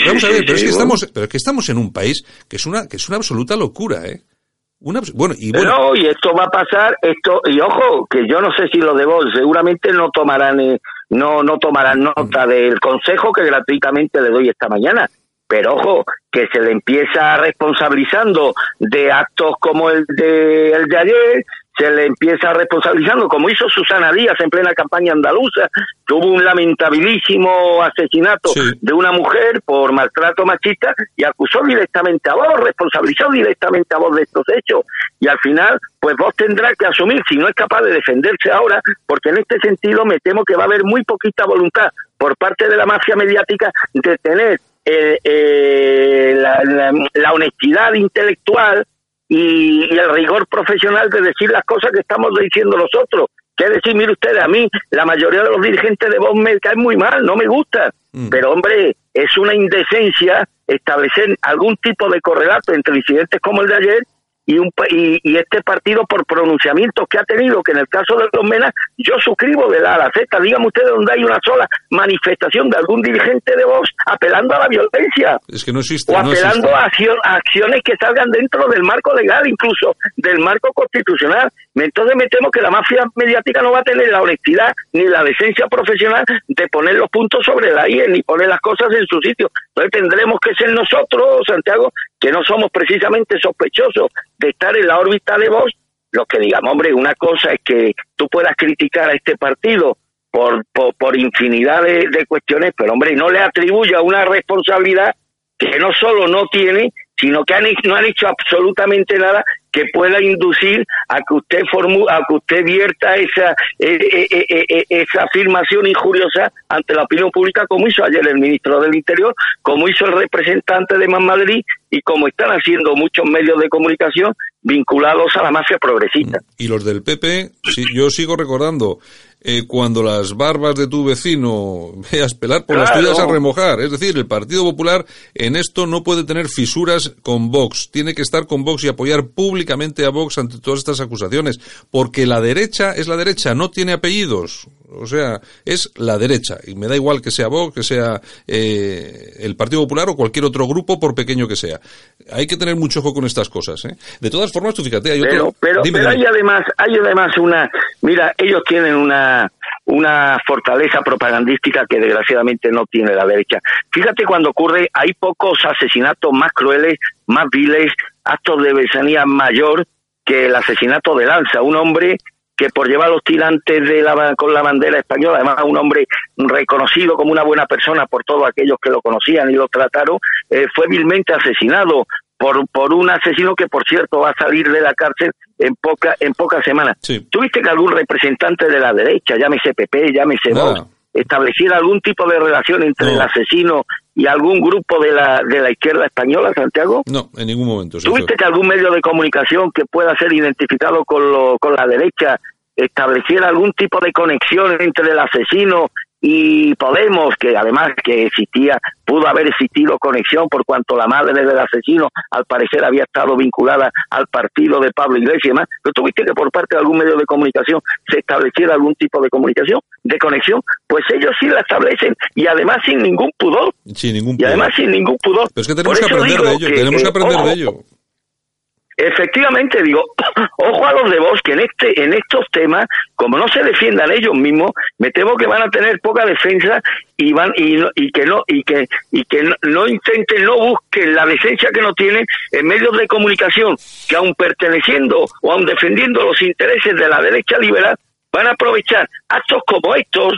vamos a ver, pero es que estamos, pero es que estamos en un país que es una, que es una absoluta locura, ¿eh? bueno, y bueno. y esto va a pasar, esto, y ojo, que yo no sé si lo de seguramente no tomarán, eh, no, no tomarán nota del consejo que gratuitamente le doy esta mañana. Pero ojo, que se le empieza responsabilizando de actos como el de, el de ayer, se le empieza responsabilizando, como hizo Susana Díaz en plena campaña andaluza, que hubo un lamentabilísimo asesinato de una mujer por maltrato machista y acusó directamente a vos, responsabilizó directamente a vos de estos hechos. Y al final, pues vos tendrás que asumir, si no es capaz de defenderse ahora, porque en este sentido me temo que va a haber muy poquita voluntad por parte de la mafia mediática de tener eh, eh, la honestidad intelectual y, el rigor profesional de decir las cosas que estamos diciendo nosotros. Que decir, mire usted, a mí la mayoría de los dirigentes de Vox me caen muy mal, no me gusta. Mm. Pero hombre, es una indecencia establecer algún tipo de correlato entre incidentes como el de ayer y, un, y, y, este partido por pronunciamientos que ha tenido, que en el caso de los Mena, yo suscribo de la a la Z. Dígame ustedes donde hay una sola manifestación de algún dirigente de Vox apelando a la violencia. Es que no existe. O apelando A, a, acciones que salgan dentro del marco legal, incluso del marco constitucional. Entonces me temo que la mafia mediática no va a tener la honestidad ni la decencia profesional de poner los puntos sobre la I ni poner las cosas en su sitio. Entonces tendremos que ser nosotros, Santiago, que no somos precisamente sospechosos de estar en la órbita de vos, los que digamos, hombre, una cosa es que tú puedas criticar a este partido por, por, infinidad de, de, cuestiones, pero hombre, no le atribuya una responsabilidad que no solo no tiene, sino que han, no han hecho absolutamente nada que pueda inducir a que usted formu a que usted vierta esa eh, esa afirmación injuriosa ante la opinión pública como hizo ayer el ministro del Interior, como hizo el representante de Madrid y como están haciendo muchos medios de comunicación vinculados a la mafia progresista. Y los del PP, yo sigo recordando eh, cuando las barbas de tu vecino veas pelar por las tuyas a remojar. Es decir, el Partido Popular en esto no puede tener fisuras con Vox. Tiene que estar con Vox y apoyar públicamente a Vox ante todas estas acusaciones. Porque la derecha es la derecha, no tiene apellidos. O sea, es la derecha. Y me da igual que sea Vox, que sea eh, el Partido Popular o cualquier otro grupo, por pequeño que sea. Hay que tener mucho ojo con estas cosas. ¿eh? De todas formas, tú fíjate, hay pero, Pero, pero hay además, hay además una... Mira, ellos tienen una una, fortaleza propagandística que desgraciadamente no tiene la derecha. Fíjate cuando ocurre, hay pocos asesinatos más crueles, más viles, actos de besanía mayor que el asesinato de Lanza, un hombre que por llevar los tirantes de la, con la bandera española, además un hombre reconocido como una buena persona por todos aquellos que lo conocían y lo trataron, eh, fue vilmente asesinado por, por un asesino que, por cierto, va a salir de la cárcel en poca en pocas semanas. ¿Tuviste que algún representante de la derecha, llámese PP, llámese Vox, estableciera algún tipo de relación entre el asesino y algún grupo de la de la izquierda española, Santiago? No, en ningún momento. ¿Tuviste que algún medio de comunicación que pueda ser identificado con, lo, con la derecha estableciera algún tipo de conexión entre el asesino y Podemos, que además que existía, pudo haber existido conexión por cuanto la madre del asesino al parecer había estado vinculada al partido de Pablo Iglesias y demás, pero tuviste que por parte de algún medio de comunicación se estableciera algún tipo de comunicación, de conexión, pues ellos sí la establecen y además sin ningún pudor. Sin ningún pudor. Y además sin ningún pudor. Pero es que tenemos que aprender de ello, tenemos que aprender de ello. Efectivamente, digo, ojo a los de vos que en este, en estos temas, como no se defiendan ellos mismos, me temo que van a tener poca defensa y van y, y que no y que y que no, intenten, no busquen la decencia que no tienen en medios de comunicación que aun perteneciendo o aun defendiendo los intereses de la derecha liberal van a aprovechar actos como estos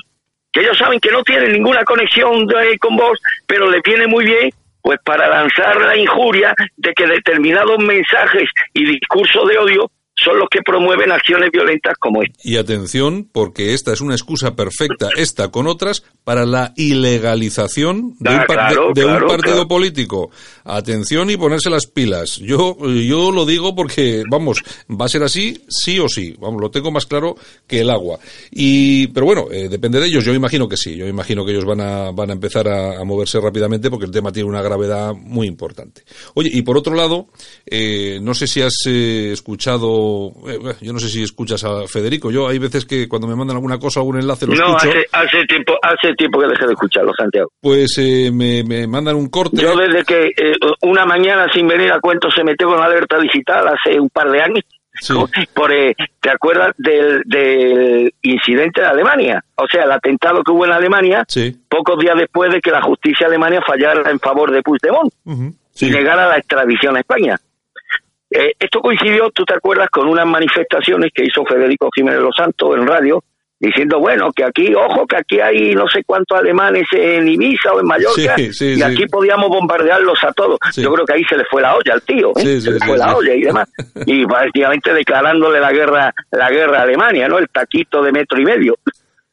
que ellos saben que no tienen ninguna conexión con vos, pero le viene muy bien pues para lanzar la injuria de que determinados mensajes y discursos de odio son los que promueven acciones violentas como esta. Y atención, porque esta es una excusa perfecta, esta con otras, para la ilegalización de, un, ah, partido político. Atención y ponerse las pilas. Yo, yo lo digo porque, vamos, va a ser así, sí o sí. Vamos, lo tengo más claro que el agua. Y, pero bueno, eh, depende de ellos. Yo imagino que sí. Yo imagino que ellos van a, van a empezar a, moverse rápidamente porque el tema tiene una gravedad muy importante. Oye, y por otro lado, eh, no sé si has eh, escuchado eh, yo no sé si escuchas a Federico. Yo hay veces que cuando me mandan alguna cosa, algún enlace, lo no, escucho. Hace, hace, tiempo, hace tiempo que dejé de escucharlo, Santiago. Pues eh, me, mandan un corte. Yo desde que eh, una mañana sin venir a cuento se metió con alerta digital hace un par de años. Por, ¿Te acuerdas del, del incidente de Alemania? O sea, el atentado que hubo en Alemania, pocos días después de que la justicia alemana fallara en favor de Puigdemont y negara la extradición a España. Eh, esto coincidió, tú te acuerdas, con unas manifestaciones que hizo Federico Jiménez Los Santos en radio, diciendo, bueno, que aquí, ojo, que aquí hay no sé cuántos alemanes en Ibiza o en Mallorca, y aquí podíamos bombardearlos a todos. Yo creo que ahí se le fue la olla al tío, ¿eh? se le fue la olla y demás. y prácticamente declarándole la guerra, la guerra a Alemania, ¿no? El taquito de metro y medio.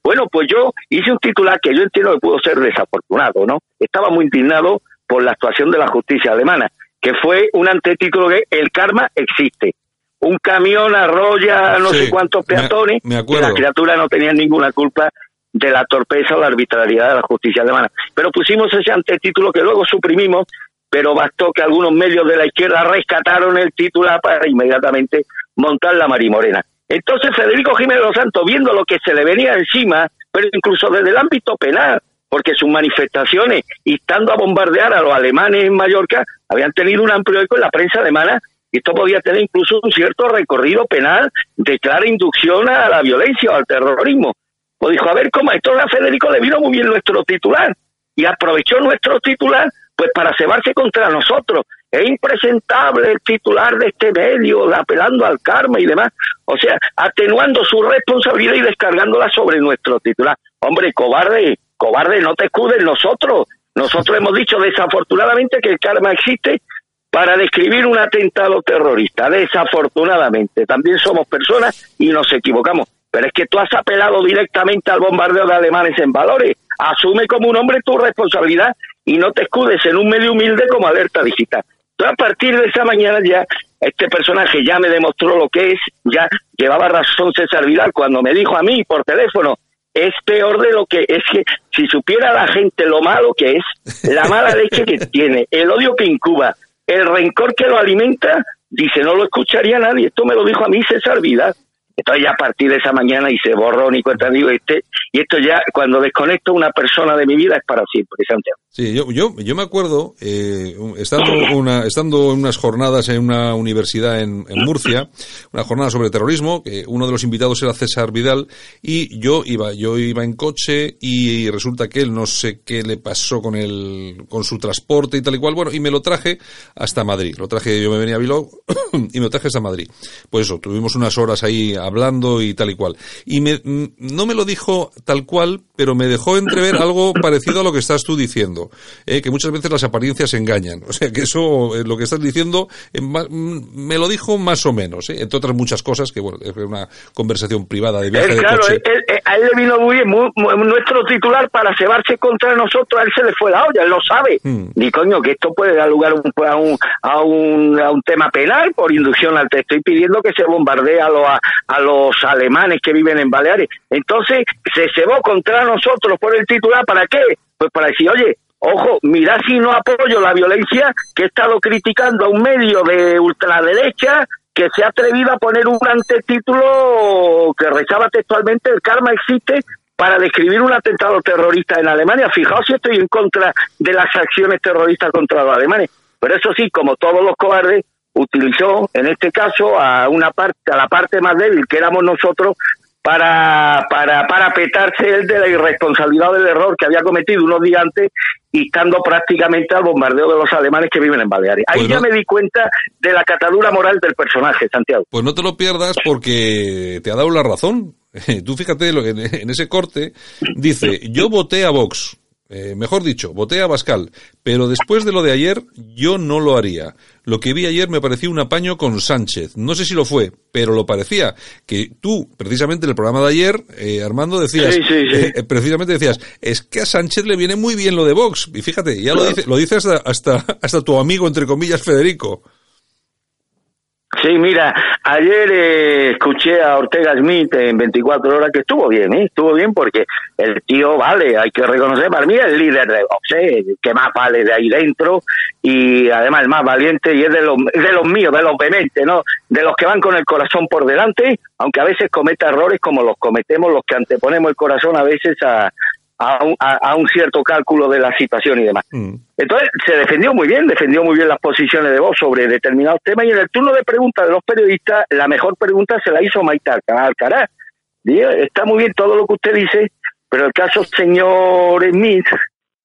Bueno, pues yo hice un titular que yo entiendo que pudo ser desafortunado, ¿no? Estaba muy indignado por la actuación de la justicia alemana que fue un antetítulo que el karma existe. Un camión arrolla no sé cuántos peatones y la criatura no tenía ninguna culpa de la torpeza o la arbitrariedad de la justicia alemana. Pero pusimos ese antetítulo que luego suprimimos pero bastó que algunos medios de la izquierda rescataron el titular para inmediatamente montar la marimorena. Entonces Federico Jiménez Los Santos, viendo lo que se le venía encima, pero incluso desde el ámbito penal, porque sus manifestaciones, estando a bombardear a los alemanes en Mallorca, habían tenido un amplio eco en la prensa alemana y esto podía tener incluso un cierto recorrido penal de clara inducción a la violencia o al terrorismo. Pues dijo, a ver, ¿cómo esto a Federico le vino muy bien nuestro titular y aprovechó nuestro titular pues para cebarse contra nosotros. Es impresentable el titular de este medio, apelando al karma y demás. O sea, atenuando su responsabilidad y descargándola sobre nuestro titular. Hombre, cobarde, cobarde, no te escudes nosotros. Nosotros hemos dicho desafortunadamente que el karma existe para describir un atentado terrorista. Desafortunadamente, también somos personas y nos equivocamos. Pero es que tú has apelado directamente al bombardeo de alemanes en valores. Asume como un hombre tu responsabilidad y no te escudes en un medio humilde como alerta digital. Entonces, a partir de esa mañana ya este personaje ya me demostró lo que es, ya llevaba razón César Vidal cuando me dijo a mí por teléfono, es peor de lo que es que si supiera la gente lo malo que es, la mala leche que tiene, el odio que incuba, el rencor que lo alimenta, dice, no lo escucharía nadie. Esto me lo dijo a mí César Vidal. Entonces ya a partir de esa mañana y se borró ni cuenta digo este y esto ya cuando desconecto a una persona de mi vida es para siempre Santiago. Sí, yo yo, yo me acuerdo eh, estando una estando en unas jornadas en una universidad en, en, Murcia, una jornada sobre terrorismo que uno de los invitados era César Vidal y yo iba yo iba en coche y resulta que él no sé qué le pasó con el con su transporte y tal y cual bueno y me lo traje hasta Madrid. Lo traje yo me venía a Bilbao y me lo traje hasta Madrid. Pues eso tuvimos unas horas ahí hablando y tal y cual. Y me, no me lo dijo tal cual, pero me dejó entrever algo parecido a lo que estás tú diciendo, eh, que muchas veces las apariencias engañan. O sea, que eso, eh, lo que estás diciendo, eh, me lo dijo más o menos, entre otras muchas cosas, que bueno, es una conversación privada de viaje claro, de coche. a él le vino muy bien nuestro titular para cebarse contra nosotros, a él se le fue la olla, él lo sabe. Hmm. Ni coño, que esto puede dar lugar a un, a un, a un, tema penal por inducción al texto. Estoy pidiendo que se bombardee a, los a los alemanes que viven en Baleares. Entonces se cebó contra nosotros por el titular, ¿para qué? Pues para decir, oye, ojo, mira si no apoyo la violencia que he estado criticando a un medio de ultraderecha que se ha atrevido a poner un antetítulo que rezaba textualmente el karma existe para describir un atentado terrorista en Alemania. Fijaos si estoy en contra de las acciones terroristas contra los alemanes. Pero eso sí, como todos los cobardes, utilizó en este caso a una parte a la parte más débil que éramos nosotros para para para petarse él de la irresponsabilidad del error que había cometido unos días antes y estando prácticamente al bombardeo de los alemanes que viven en Baleares. Ahí pues ya me di cuenta de la catadura moral del personaje, Santiago. Pues no te lo pierdas porque te ha dado la razón. Tú fíjate, lo en ese corte dice, yo voté a Vox, eh, mejor dicho, voté a Bascal, pero después de lo de ayer yo no lo haría. Lo que vi ayer me pareció un apaño con Sánchez. No sé si lo fue, pero lo parecía. Que tú, precisamente en el programa de ayer, eh, Armando, decías, eh, precisamente decías, es que a Sánchez le viene muy bien lo de Vox. Y fíjate, ya lo dice, lo dice hasta, hasta, hasta tu amigo, entre comillas, Federico. Sí, mira, ayer eh, escuché a Ortega Smith en 24 horas que estuvo bien, ¿eh? estuvo bien porque el tío vale, hay que reconocer, para mí es el líder de Vox, ¿eh? que más vale de ahí dentro y además el más valiente y es de los, de los míos, de los vehementes, ¿no? De los que van con el corazón por delante, aunque a veces cometa errores como los cometemos los que anteponemos el corazón a veces a, a un, cierto cálculo de la situación y demás. Mm. Entonces, se defendió muy bien, defendió muy bien las posiciones de voz sobre determinados temas y en el turno de preguntas de los periodistas, la mejor pregunta se la hizo Maite Alcaraz. Está muy bien todo lo que usted dice, pero el caso, señor Smith,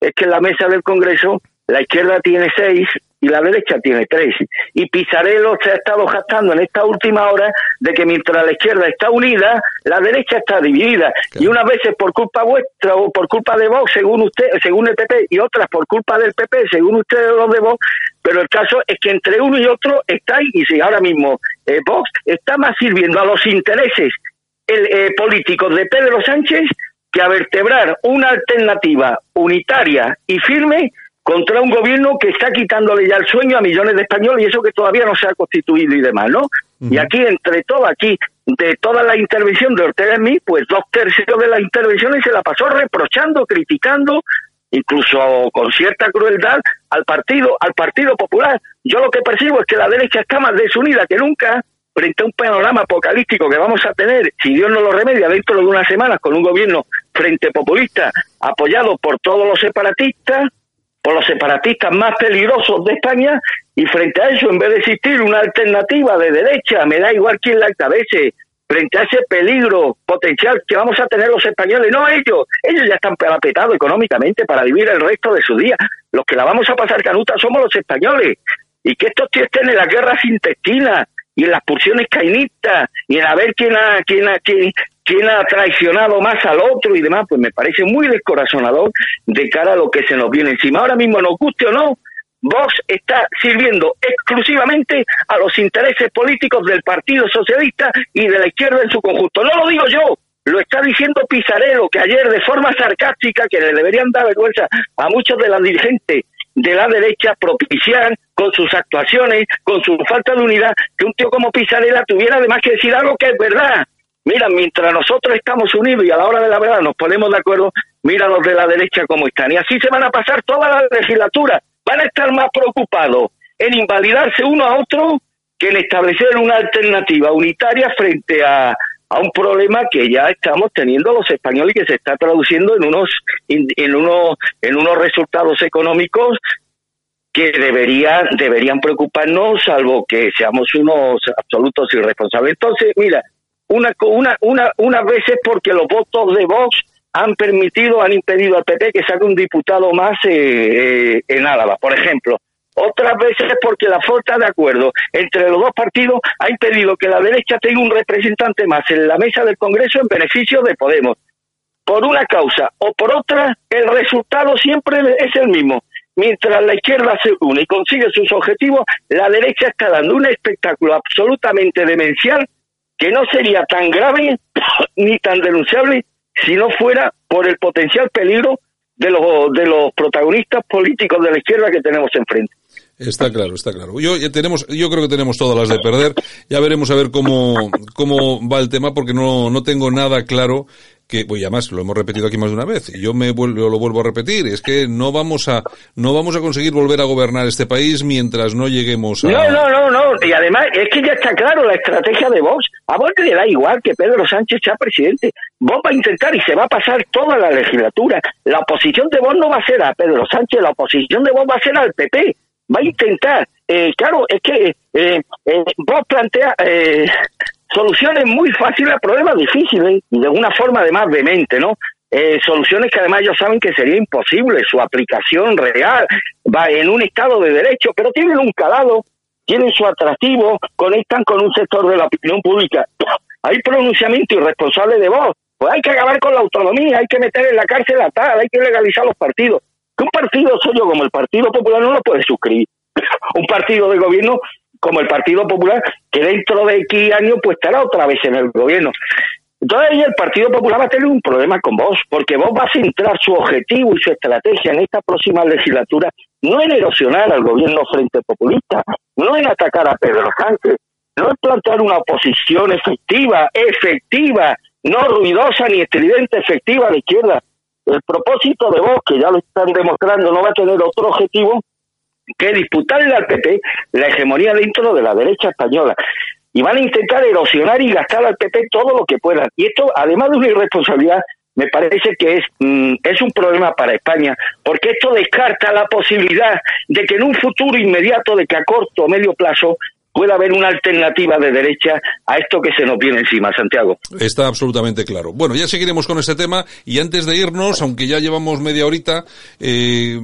es que en la mesa del Congreso la izquierda tiene seis y la derecha tiene tres. Y Pizarello se ha estado jactando en esta última hora de que mientras la izquierda está unida, la derecha está dividida. Y unas veces por culpa vuestra o por culpa de Vox, según usted, según el PP, y otras por culpa del PP, según ustedes los de Vox. Pero el caso es que entre uno y otro está y si ahora mismo eh, Vox está más sirviendo a los intereses el, eh, políticos de Pedro Sánchez que a vertebrar una alternativa unitaria y firme contra un gobierno que está quitándole ya el sueño a millones de españoles y eso que todavía no se ha constituido y demás, ¿no? Y aquí, entre todo, aquí, de toda la intervención de Ortega en mí, pues dos tercios de las intervenciones se la pasó reprochando, criticando incluso con cierta crueldad, al partido, al Partido Popular. Yo lo que percibo es que la derecha está más desunida que nunca frente a un panorama apocalíptico que vamos a tener, si Dios no lo remedia, dentro de unas semanas con un gobierno frente populista apoyado por todos los separatistas, por los separatistas más peligrosos de España, y frente a eso, en vez de existir una alternativa de derecha, me da igual quién la encabece, frente a ese peligro potencial que vamos a tener los españoles, no ellos, ellos ya están parapetados económicamente para vivir el resto de su día. Los que la vamos a pasar canuta somos los españoles. Y que estos tíos estén en las guerras intestinas y en las pulsiones cainistas y en a ver quién ha, quién ha, quién, quién ha traicionado más al otro y demás, pues me parece muy descorazonador de cara a lo que se nos viene encima. Ahora mismo, nos guste o no, Vox está sirviendo exclusivamente a los intereses políticos del Partido Socialista y de la izquierda en su conjunto. No lo digo yo, lo está diciendo Pizarello, que ayer de forma sarcástica, que le deberían dar vergüenza a muchos de las dirigentes de la derecha, propiciar con sus actuaciones, con su falta de unidad, que un tío como Pizarella tuviera además que decir algo que es verdad. Mira, mientras nosotros estamos unidos y a la hora de la verdad nos ponemos de acuerdo, mira los de la derecha cómo están. Y así se van a pasar toda la legislatura van a estar más preocupados en invalidarse uno a otro que en establecer una alternativa unitaria frente a, un problema que ya estamos teniendo los españoles y que se está traduciendo en unos en unos en unos resultados económicos que deberían deberían preocuparnos salvo que seamos unos absolutos irresponsables entonces mira una una una unas veces porque los votos de Vox han permitido, han impedido al PP que saque un diputado más eh, eh, en Álava, por ejemplo. Otras veces porque la falta de acuerdo entre los dos partidos ha impedido que la derecha tenga un representante más en la mesa del Congreso en beneficio de Podemos. Por una causa o por otra, el resultado siempre es el mismo. Mientras la izquierda se une y consigue sus objetivos, la derecha está dando un espectáculo absolutamente demencial que no sería tan grave ni tan denunciable si no fuera por el potencial peligro de los, de los protagonistas políticos de la izquierda que tenemos enfrente. Está claro, está claro. Yo tenemos, yo creo que tenemos todas las de perder. Ya veremos a ver cómo, cómo va el tema, porque no, no tengo nada claro que, pues además lo hemos repetido aquí más de una vez, y yo me vuelvo, lo vuelvo a repetir, es que no vamos a, no vamos a conseguir volver a gobernar este país mientras no lleguemos a... No, no, no, no, y además es que ya está claro la estrategia de Vox. A Vox le da igual que Pedro Sánchez sea presidente. Vox va a intentar y se va a pasar toda la legislatura. La oposición de Vox no va a ser a Pedro Sánchez, la oposición de Vox va a ser al PP. Va a intentar, eh, claro, es que eh, eh, Vox plantea eh, soluciones muy fáciles a problemas difíciles y de una forma además vehemente, ¿no? Eh, soluciones que además ellos saben que sería imposible su aplicación real va en un estado de derecho, pero tienen un calado, tienen su atractivo, conectan con un sector de la opinión pública. Hay pronunciamiento irresponsable de voz, pues hay que acabar con la autonomía, hay que meter en la cárcel a tal, hay que legalizar los partidos. Que un partido suyo como el Partido Popular no lo puede suscribir. un partido de gobierno como el Partido Popular, que dentro de X años pues estará otra vez en el gobierno. Entonces ahí el Partido Popular va a tener un problema con vos, porque vos va a centrar su objetivo y su estrategia en esta próxima legislatura no en erosionar al gobierno frente populista, no en atacar a Pedro Sánchez, no en plantear una oposición efectiva, efectiva, no ruidosa ni estridente, efectiva a la izquierda. El propósito de vos, que ya lo están demostrando, no va a tener otro objetivo que disputarle al PP la hegemonía dentro de la derecha española. Y van a intentar erosionar y gastar al PP todo lo que puedan. Y esto, además de una irresponsabilidad, me parece que es, mm, es un problema para España, porque esto descarta la posibilidad de que en un futuro inmediato, de que a corto o medio plazo, pueda haber una alternativa de derecha a esto que se nos viene encima, Santiago. Está absolutamente claro. Bueno, ya seguiremos con este tema y antes de irnos, aunque ya llevamos media horita, eh,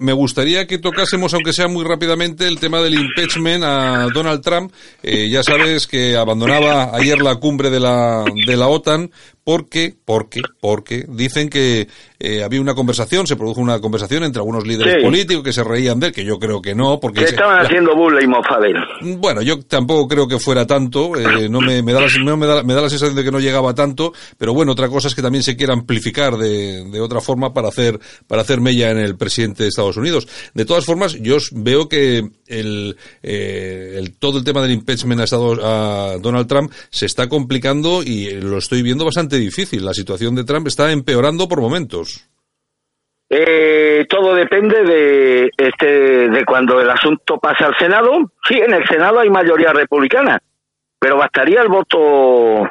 me, gustaría que tocásemos, aunque sea muy rápidamente, el tema del impeachment a Donald Trump. Eh, ya sabes que abandonaba ayer la cumbre de la, de la OTAN porque, porque, porque dicen que eh, había una conversación, se produjo una conversación entre algunos líderes políticos que se reían de él, que yo creo que no, porque... estaban haciendo burla y mofadera. Bueno, yo tampoco creo que fuera tanto, eh, no, me, me, da la, me, da, me da la sensación de que no llegaba tanto, pero bueno, otra cosa es que también se quiera amplificar de, de otra forma para hacer, para hacer mella en el presidente de Estados Unidos. De todas formas, yo veo que el, eh, el todo el tema del impeachment a, Estados, a Donald Trump se está complicando y lo estoy viendo bastante difícil. La situación de Trump está empeorando por momentos. Eh, todo depende de este de cuando el asunto pase al Senado. Sí, en el Senado hay mayoría republicana, pero bastaría el voto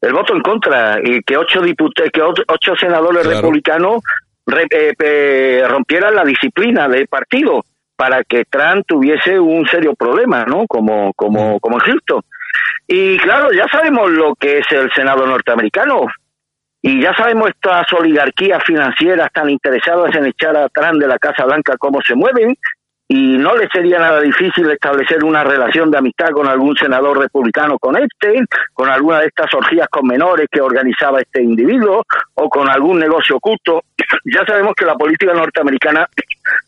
el voto en contra y que ocho diputados, que ocho, senadores republicanos eh, rompieran la disciplina del partido para que Trump tuviese un serio problema, ¿no? Como como como Egipto. Y claro, ya sabemos lo que es el Senado norteamericano. Y ya sabemos estas oligarquías financieras tan interesadas en echar a Trump de la Casa Blanca cómo se mueven y no le sería nada difícil establecer una relación de amistad con algún senador republicano con este, con alguna de estas orgías con menores que organizaba este individuo o con algún negocio oculto. Ya sabemos que la política norteamericana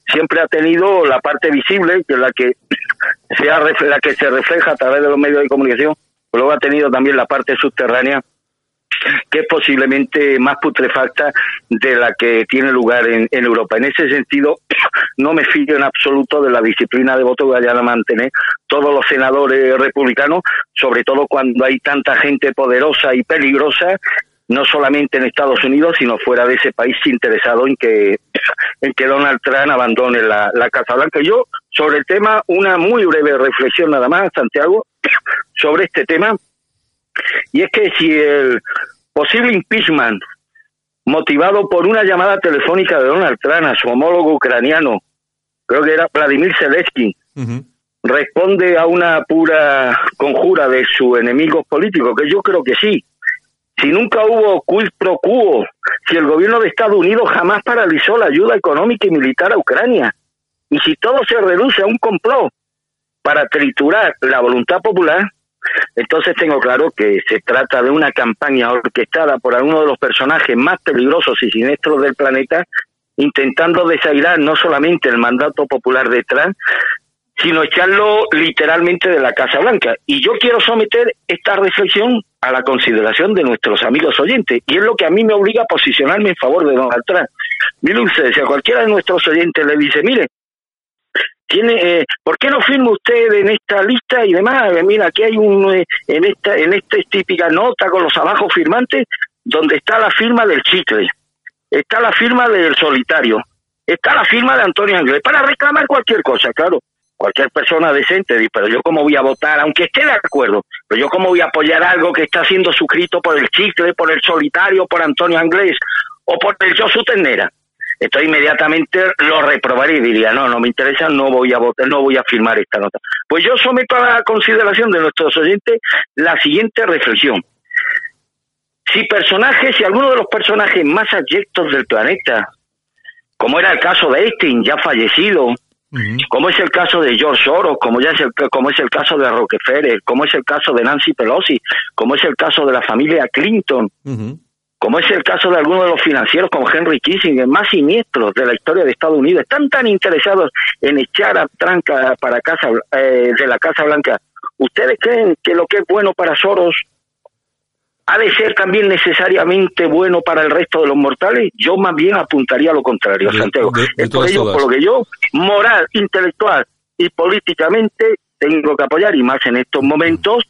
siempre ha tenido la parte visible, que es la que sea la que se refleja a través de los medios de comunicación, luego ha tenido también la parte subterránea que es posiblemente más putrefacta de la que tiene lugar en, Europa. En ese sentido, no me fío en absoluto de la disciplina de voto que vayan a mantener todos los senadores republicanos, sobre todo cuando hay tanta gente poderosa y peligrosa no solamente en Estados Unidos, sino fuera de ese país interesado en que, en que Donald Trump abandone la, la Casa Blanca. Yo, sobre el tema, una muy breve reflexión nada más, Santiago, sobre este tema, y es que si el posible impeachment motivado por una llamada telefónica de Donald Trump a su homólogo ucraniano, creo que era Vladimir Zelensky, responde a una pura conjura de su enemigo político, que yo creo que sí. Si nunca hubo quid pro quo, si el gobierno de Estados Unidos jamás paralizó la ayuda económica y militar a Ucrania, y si todo se reduce a un complot para triturar la voluntad popular, entonces tengo claro que se trata de una campaña orquestada por alguno de los personajes más peligrosos y siniestros del planeta, intentando desairar no solamente el mandato popular de Trump, sino echarlo literalmente de la Casa Blanca. Y yo quiero someter esta reflexión a la consideración de nuestros amigos oyentes, y es lo que a mí me obliga a posicionarme en favor de Donald Trump. Mire usted, si a cualquiera de nuestros oyentes le dice, mire, tiene eh, ¿por qué no firma usted en esta lista y demás? Eh, mira, aquí hay un eh, en esta en esta típica nota con los abajo firmantes donde está la firma del chicle, está la firma del solitario, está la firma de Antonio Anglés para reclamar cualquier cosa, claro. Cualquier persona decente, pero yo cómo voy a votar, aunque esté de acuerdo, pero yo cómo voy a apoyar algo que está siendo suscrito por el chicle, por el solitario, por Antonio Anglés o por el Josu Ternera esto inmediatamente lo reprobaría y diría, no, no me interesa, no voy a votar, no voy a firmar esta nota. Pues yo someto a la consideración de nuestros oyentes la siguiente reflexión. Si personajes, si alguno de los personajes más abyectos del planeta, como era el caso de Einstein, ya fallecido, como es el caso de George Soros, como ya es el, como es el caso de Rockefeller, como es el caso de Nancy Pelosi, como es el caso de la familia Clinton, como es el caso de algunos de los financieros como Henry Kissinger, más siniestros de la historia de Estados Unidos, están tan interesados en echar a tranca para casa eh, de la Casa Blanca. ¿Ustedes creen que lo que es bueno para Soros ha de ser también necesariamente bueno para el resto de los mortales? Yo más bien apuntaría a lo contrario, Santiago. es por ello por lo que yo, moral, intelectual y políticamente, tengo que apoyar, y más en estos momentos,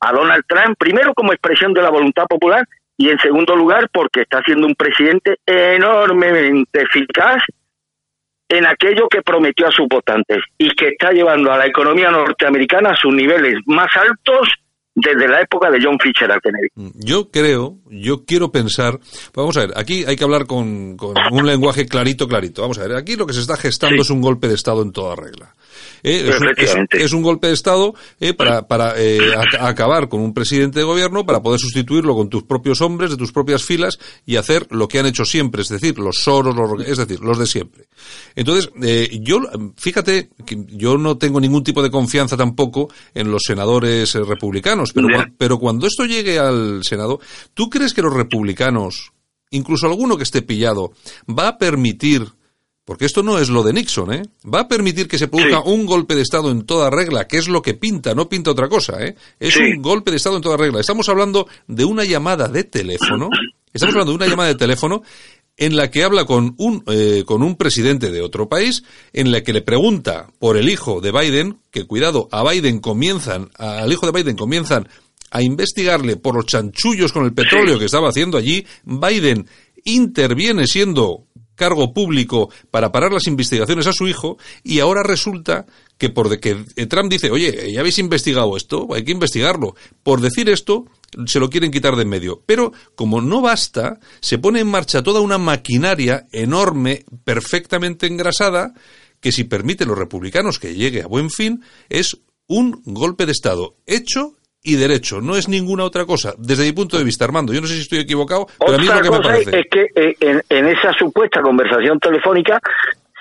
a Donald Trump, primero como expresión de la voluntad popular y en segundo lugar porque está siendo un presidente enormemente eficaz en aquello que prometió a sus votantes y que está llevando a la economía norteamericana a sus niveles más altos desde la época de John Fisher al Kennedy. Mm, yo creo, yo quiero pensar, vamos a ver, aquí hay que hablar con, un lenguaje clarito, clarito. Vamos a ver, aquí lo que se está gestando es un golpe de Estado en toda regla. Eh, es, un, golpe de Estado eh, para, para eh, acabar con un presidente de gobierno, para poder sustituirlo con tus propios hombres, de tus propias filas, y hacer lo que han hecho siempre, es decir, los soros, es decir, los de siempre. Entonces, yo, fíjate, que yo no tengo ningún tipo de confianza tampoco en los senadores republicanos, pero, pero cuando esto llegue al Senado, ¿tú crees que los republicanos, incluso alguno que esté pillado, va a permitir porque esto no es lo de Nixon, ¿eh? Va a permitir que se produzca un golpe de Estado en toda regla, que es lo que pinta, no pinta otra cosa, ¿eh? Es un golpe de Estado en toda regla. Estamos hablando de una llamada de teléfono, estamos hablando de una llamada de teléfono en la que habla con un, eh, con un presidente de otro país, en la que le pregunta por el hijo de Biden, que cuidado, a Biden comienzan, al hijo de Biden comienzan a investigarle por los chanchullos con el petróleo que estaba haciendo allí, Biden interviene siendo cargo público para parar las investigaciones a su hijo y ahora resulta que por de que Trump dice, oye, ya habéis investigado esto, hay que investigarlo. Por decir esto, se lo quieren quitar de en medio. Pero como no basta, se pone en marcha toda una maquinaria enorme, perfectamente engrasada, que si permiten los republicanos que llegue a buen fin, es un golpe de Estado hecho y derecho, no es ninguna otra cosa, desde mi punto de vista, Armando. Yo no sé si estoy equivocado, pero a mí es lo que me parece. Es que eh, en, en, esa supuesta conversación telefónica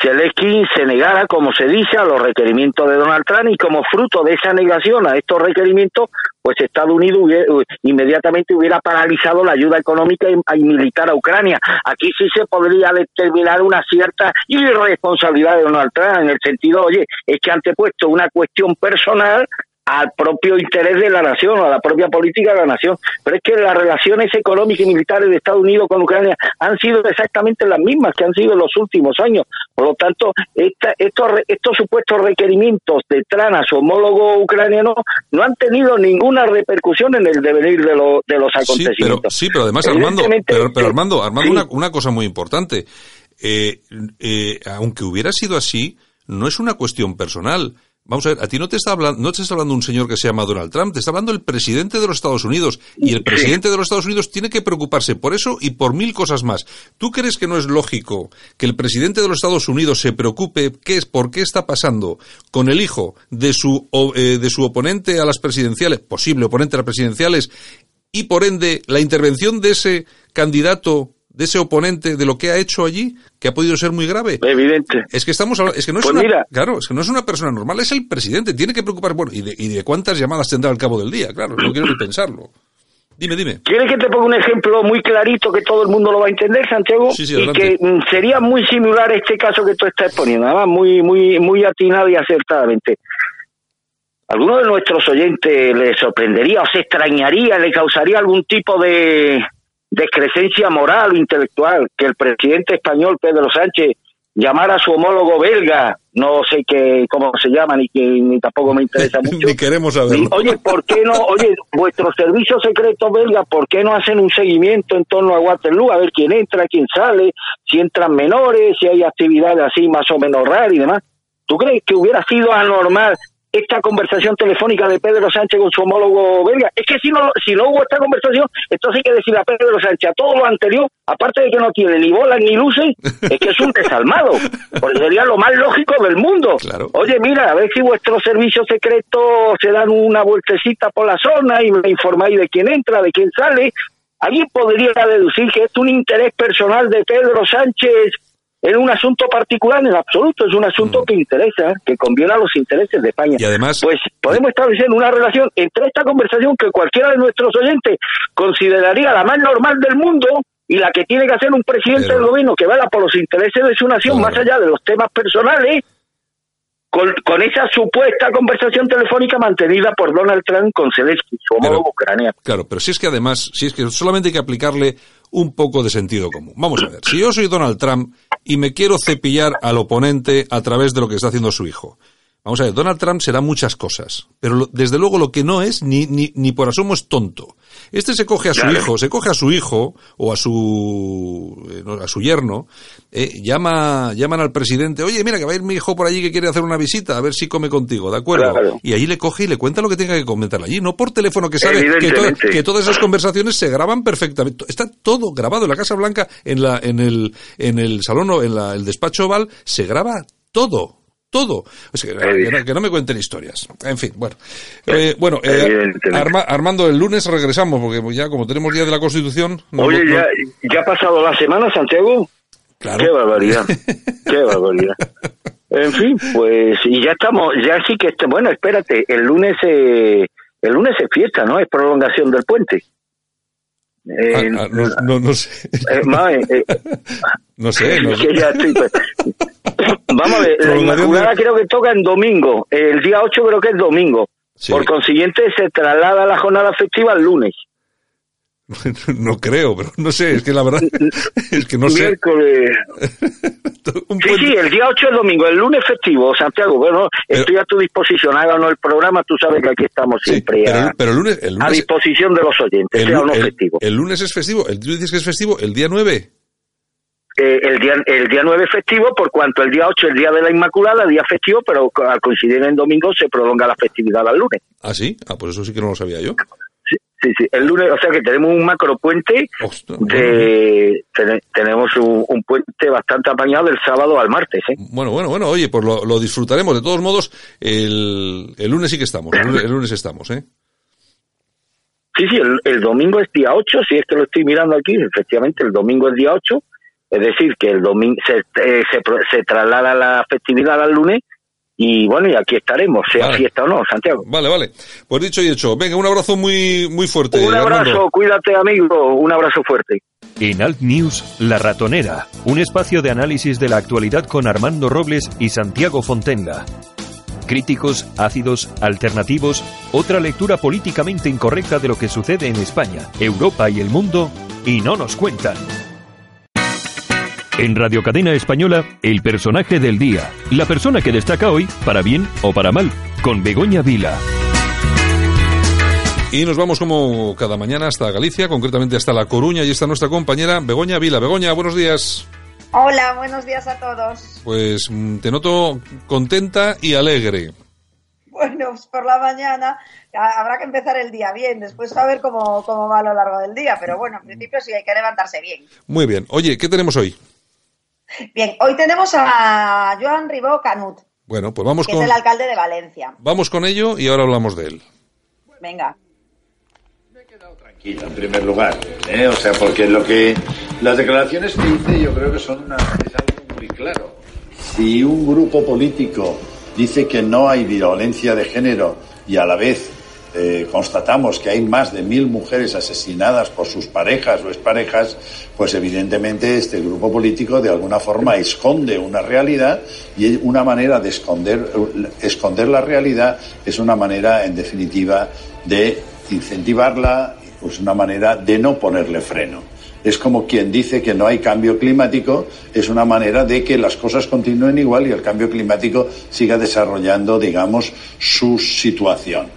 Zelensky se negara, como se dice, a los requerimientos de Donald Trump y como fruto de esa negación a estos requerimientos, pues Estados Unidos inmediatamente hubiera paralizado la ayuda económica y, militar a Ucrania. Aquí sí se podría determinar una cierta irresponsabilidad de Donald Trump en el sentido, oye, es que antepuesto una cuestión personal al propio interés de la nación o a la propia política de la nación. Pero es que las relaciones económicas y militares de Estados Unidos con Ucrania han sido exactamente las mismas que han sido en los últimos años. Por lo tanto, esta, estos, estos supuestos requerimientos de Trana, su homólogo ucraniano, no han tenido ninguna repercusión en el devenir de, de los acontecimientos. Sí, pero, además, Armando, pero, Armando, Armando una, una, cosa muy importante. Eh, eh, aunque hubiera sido así, no es una cuestión personal Vamos a ver, a ti no te está hablando, no te está hablando un señor que se llama Donald Trump, te está hablando el presidente de los Estados Unidos. Y el presidente de los Estados Unidos tiene que preocuparse por eso y por mil cosas más. ¿Tú crees que no es lógico que el presidente de los Estados Unidos se preocupe qué es, por qué está pasando con el hijo de su, eh, de su oponente a las presidenciales, posible oponente a las presidenciales, y por ende la intervención de ese candidato de ese oponente de lo que ha hecho allí que ha podido ser muy grave. Evidente. Es que estamos es que no es pues una, claro, es que no es una persona normal, es el presidente, tiene que preocupar, bueno, y de, y de cuántas llamadas tendrá al cabo del día, claro, no quiero ni pensarlo. Dime, dime. ¿Quieres que te ponga un ejemplo muy clarito que todo el mundo lo va a entender, Santiago? Sí, sí, y que mm, sería muy similar a este caso que tú estás exponiendo, además muy, muy, muy atinado y acertadamente. ¿Alguno de nuestros oyentes le sorprendería o se extrañaría, le causaría algún tipo de, descrescencia moral o intelectual que el presidente español Pedro Sánchez llamara a su homólogo belga, no sé qué cómo se llama ni que ni tampoco me interesa mucho. ni queremos saberlo. oye, ¿por qué no? Oye, vuestros servicios secretos belga, ¿por qué no hacen un seguimiento en torno a Waterloo a ver quién entra, quién sale, si entran menores, si hay actividades así más o menos raras y demás? ¿Tú crees que hubiera sido anormal esta conversación telefónica de Pedro Sánchez con su homólogo belga. Es que si no, si no hubo esta conversación, entonces hay que decirle a Pedro Sánchez a todo lo anterior, aparte de que no tiene ni bolas ni luces, es que es un desalmado, porque sería lo más lógico del mundo. Oye, mira, a ver si vuestros servicios secretos se dan una vueltecita por la zona y me informáis de quién entra, de quién sale. Alguien podría deducir que es un interés personal de Pedro Sánchez es un asunto particular en absoluto, es un asunto mm. que interesa, que conviene a los intereses de España. Y además, pues podemos establecer una relación entre esta conversación que cualquiera de nuestros oyentes consideraría la más normal del mundo y la que tiene que hacer un presidente del gobierno que vaya por los intereses de su nación más allá de los temas personales con, esa supuesta conversación telefónica mantenida por Donald Trump con Zelensky, su homólogo ucraniano. Claro, pero si es que además, si es que solamente hay que aplicarle un poco de sentido común. Vamos a ver, si yo soy Donald Trump y me quiero cepillar al oponente a través de lo que está haciendo su hijo, Vamos a ver, Donald Trump será muchas cosas, pero desde luego lo que no es ni, ni, ni por asomo es tonto. Este se coge a su hijo, se coge a su hijo o a su eh, a su yerno, eh, llama llaman al presidente, oye, mira que va a ir mi hijo por allí que quiere hacer una visita, a ver si come contigo, ¿de acuerdo? Y ahí le coge y le cuenta lo que tenga que comentar allí, no por teléfono que sabe que, que, todas esas conversaciones se graban perfectamente. Está todo grabado en la Casa Blanca, en la en el en el salón o en la, el despacho oval, se graba todo todo. que, no, me cuenten historias. En fin, bueno. Eh, bueno, eh, Armando, el lunes regresamos, porque ya como tenemos día de la Constitución... Oye, ya, ya ha pasado la semana, Santiago. Claro. Qué barbaridad, qué barbaridad. En fin, pues, y ya estamos, ya sí que, este, bueno, espérate, el lunes, eh, el lunes es fiesta, ¿no? Es prolongación del puente. Eh, ah, ah, no, no, sé. Eh, eh, no sé. Pues. Vamos a ver, la Inmaculada creo que toca en domingo. El día 8 creo que es domingo. Por consiguiente, se traslada la jornada festiva el lunes. No creo, pero no sé, es que la verdad es que no sé. sí, sí, el día 8 es domingo, el lunes festivo, Santiago. Bueno, estoy a tu disposición, háganos el programa, tú sabes que aquí estamos siempre pero, el, lunes, a disposición de los oyentes, el, sea o no festivo. El lunes es festivo, ¿tú dices que es festivo el día 9? Eh, el día el día 9 festivo, por cuanto el día 8 el día de la Inmaculada, día festivo, pero al coincidir en domingo se prolonga la festividad al lunes. ¿Ah, sí? Ah, pues eso sí que no lo sabía yo. Sí, sí, el lunes, o sea que tenemos un macro puente, de, tenemos un, puente bastante apañado del sábado al martes. ¿eh? Bueno, bueno, bueno, oye, pues lo, disfrutaremos. De todos modos, el, el lunes sí que estamos, el lunes, estamos, ¿eh? Sí, sí, el, domingo es día 8, si es que lo estoy mirando aquí, efectivamente, el domingo es día 8, es decir, que el domingo se, eh, se, se traslada la festividad al lunes y bueno, y aquí estaremos, sea fiesta o no, Santiago. Vale, vale. Pues dicho y hecho. Venga, un abrazo muy, muy fuerte. Un abrazo, cuídate amigo, un abrazo fuerte. En Alt News, La Ratonera, un espacio de análisis de la actualidad con Armando Robles y Santiago Fontenga. Críticos, ácidos, alternativos, otra lectura políticamente incorrecta de lo que sucede en España, Europa y el mundo, y no nos cuentan. En Radio Cadena Española, el personaje del día. La persona que destaca hoy, para bien o para mal, con Begoña Vila. Y nos vamos como cada mañana hasta Galicia, concretamente hasta La Coruña, y está nuestra compañera Begoña Vila. Begoña, buenos días. Hola, buenos días a todos. Pues mm, te noto contenta y alegre. Bueno, pues por la mañana habrá que empezar el día bien, después a ver cómo, cómo va a lo largo del día, pero bueno, en principio sí hay que levantarse bien. Muy bien. Oye, ¿qué tenemos hoy? Bien, hoy tenemos a Joan Ribó Canut. Bueno, pues vamos que con. Es el alcalde de Valencia. Vamos con ello y ahora hablamos de él. Venga. Me he quedado tranquilo, en primer lugar. ¿eh? O sea, porque lo que. Las declaraciones que hice yo creo que son una, es algo muy claro. Si un grupo político dice que no hay violencia de género y a la vez eh, constatamos que hay más de mil mujeres asesinadas por sus parejas o exparejas, pues evidentemente este grupo político de alguna forma esconde una realidad y una manera de esconder, esconder la realidad es una manera, en definitiva, de incentivarla, es una manera de no ponerle freno. Es como quien dice que no hay cambio climático, es una manera de que las cosas continúen igual y el cambio climático siga desarrollando, digamos, su situación.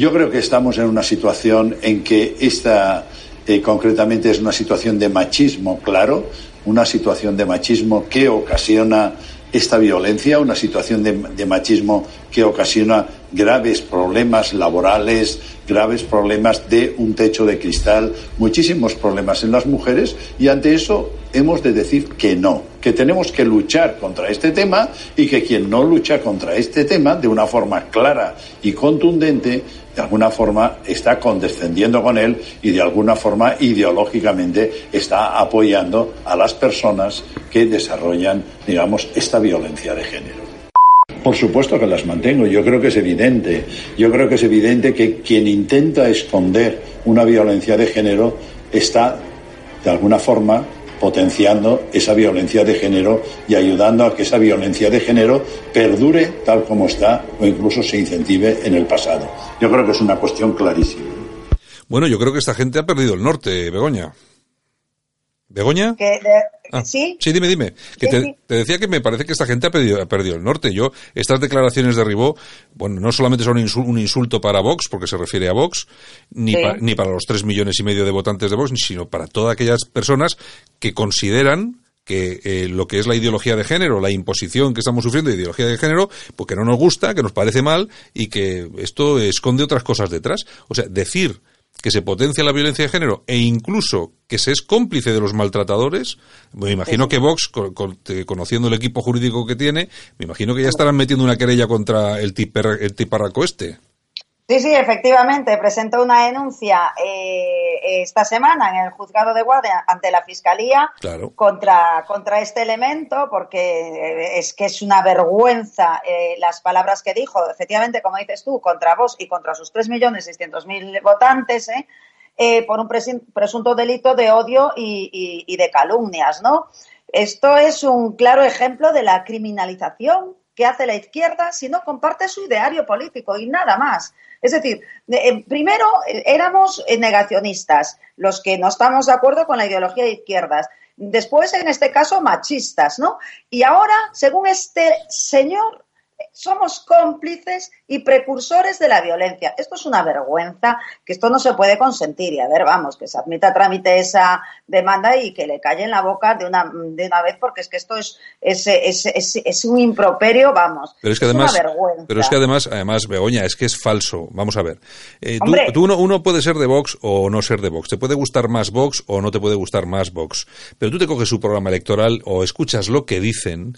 Yo creo que estamos en una situación en que esta eh, concretamente es una situación de machismo claro, una situación de machismo que ocasiona esta violencia, una situación de, machismo que ocasiona graves problemas laborales, graves problemas de un techo de cristal, muchísimos problemas en las mujeres y ante eso hemos de decir que no, que tenemos que luchar contra este tema y que quien no lucha contra este tema de una forma clara y contundente de alguna forma está condescendiendo con él y de alguna forma ideológicamente está apoyando a las personas que desarrollan, digamos, esta violencia de género. Por supuesto que las mantengo, yo creo que es evidente. Yo creo que es evidente que quien intenta esconder una violencia de género está, de alguna forma, potenciando esa violencia de género y ayudando a que esa violencia de género perdure tal como está o incluso se incentive en el pasado. Yo creo que es una cuestión clarísima. Bueno, yo creo que esta gente ha perdido el norte, Begoña. ¿Begoña? Ah, ¿Sí? Sí, dime, dime. Que te, decía que me parece que esta gente ha perdido, ha perdido el norte. Yo, estas declaraciones de Ribó, bueno, no solamente son un insulto para Vox, porque se refiere a Vox, ni, ni para los tres millones y medio de votantes de Vox, sino para todas aquellas personas que consideran que eh, lo que es la ideología de género, la imposición que estamos sufriendo de ideología de género, porque pues no nos gusta, que nos parece mal y que esto esconde otras cosas detrás. O sea, decir que se potencia la violencia de género e incluso que se es cómplice de los maltratadores, me imagino que Vox, conociendo el equipo jurídico que tiene, me imagino que ya estarán metiendo una querella contra el, el tiparraco este. Sí, sí, efectivamente. Presentó una denuncia eh, esta semana en el juzgado de guardia ante la Fiscalía contra, contra este elemento, porque eh, es que es una vergüenza eh, las palabras que dijo, efectivamente, como dices tú, contra vos y contra sus 3.600.000 votantes, por un presunto delito de odio y, y de calumnias, ¿no? Esto es un claro ejemplo de la criminalización que hace la izquierda si no comparte su ideario político y nada más. Es decir, eh, primero eh, éramos negacionistas, los que no estamos de acuerdo con la ideología de izquierdas. Después, en este caso, machistas, ¿no? Y ahora, según este señor, somos cómplices y precursores de la violencia. Esto es una vergüenza, que esto no se puede consentir. Y a ver, vamos, que se admita a trámite esa demanda y que le calle en la boca de una, de una vez, porque es que esto es, es, es, es, un improperio, vamos. Pero es que además, una vergüenza. Pero es que además, además, Begoña, es que es falso. Vamos a ver. Eh, tú, uno, uno, puede ser de Vox o no ser de Vox. Te puede gustar más Vox o no te puede gustar más Vox. Pero tú te coges su programa electoral o escuchas lo que dicen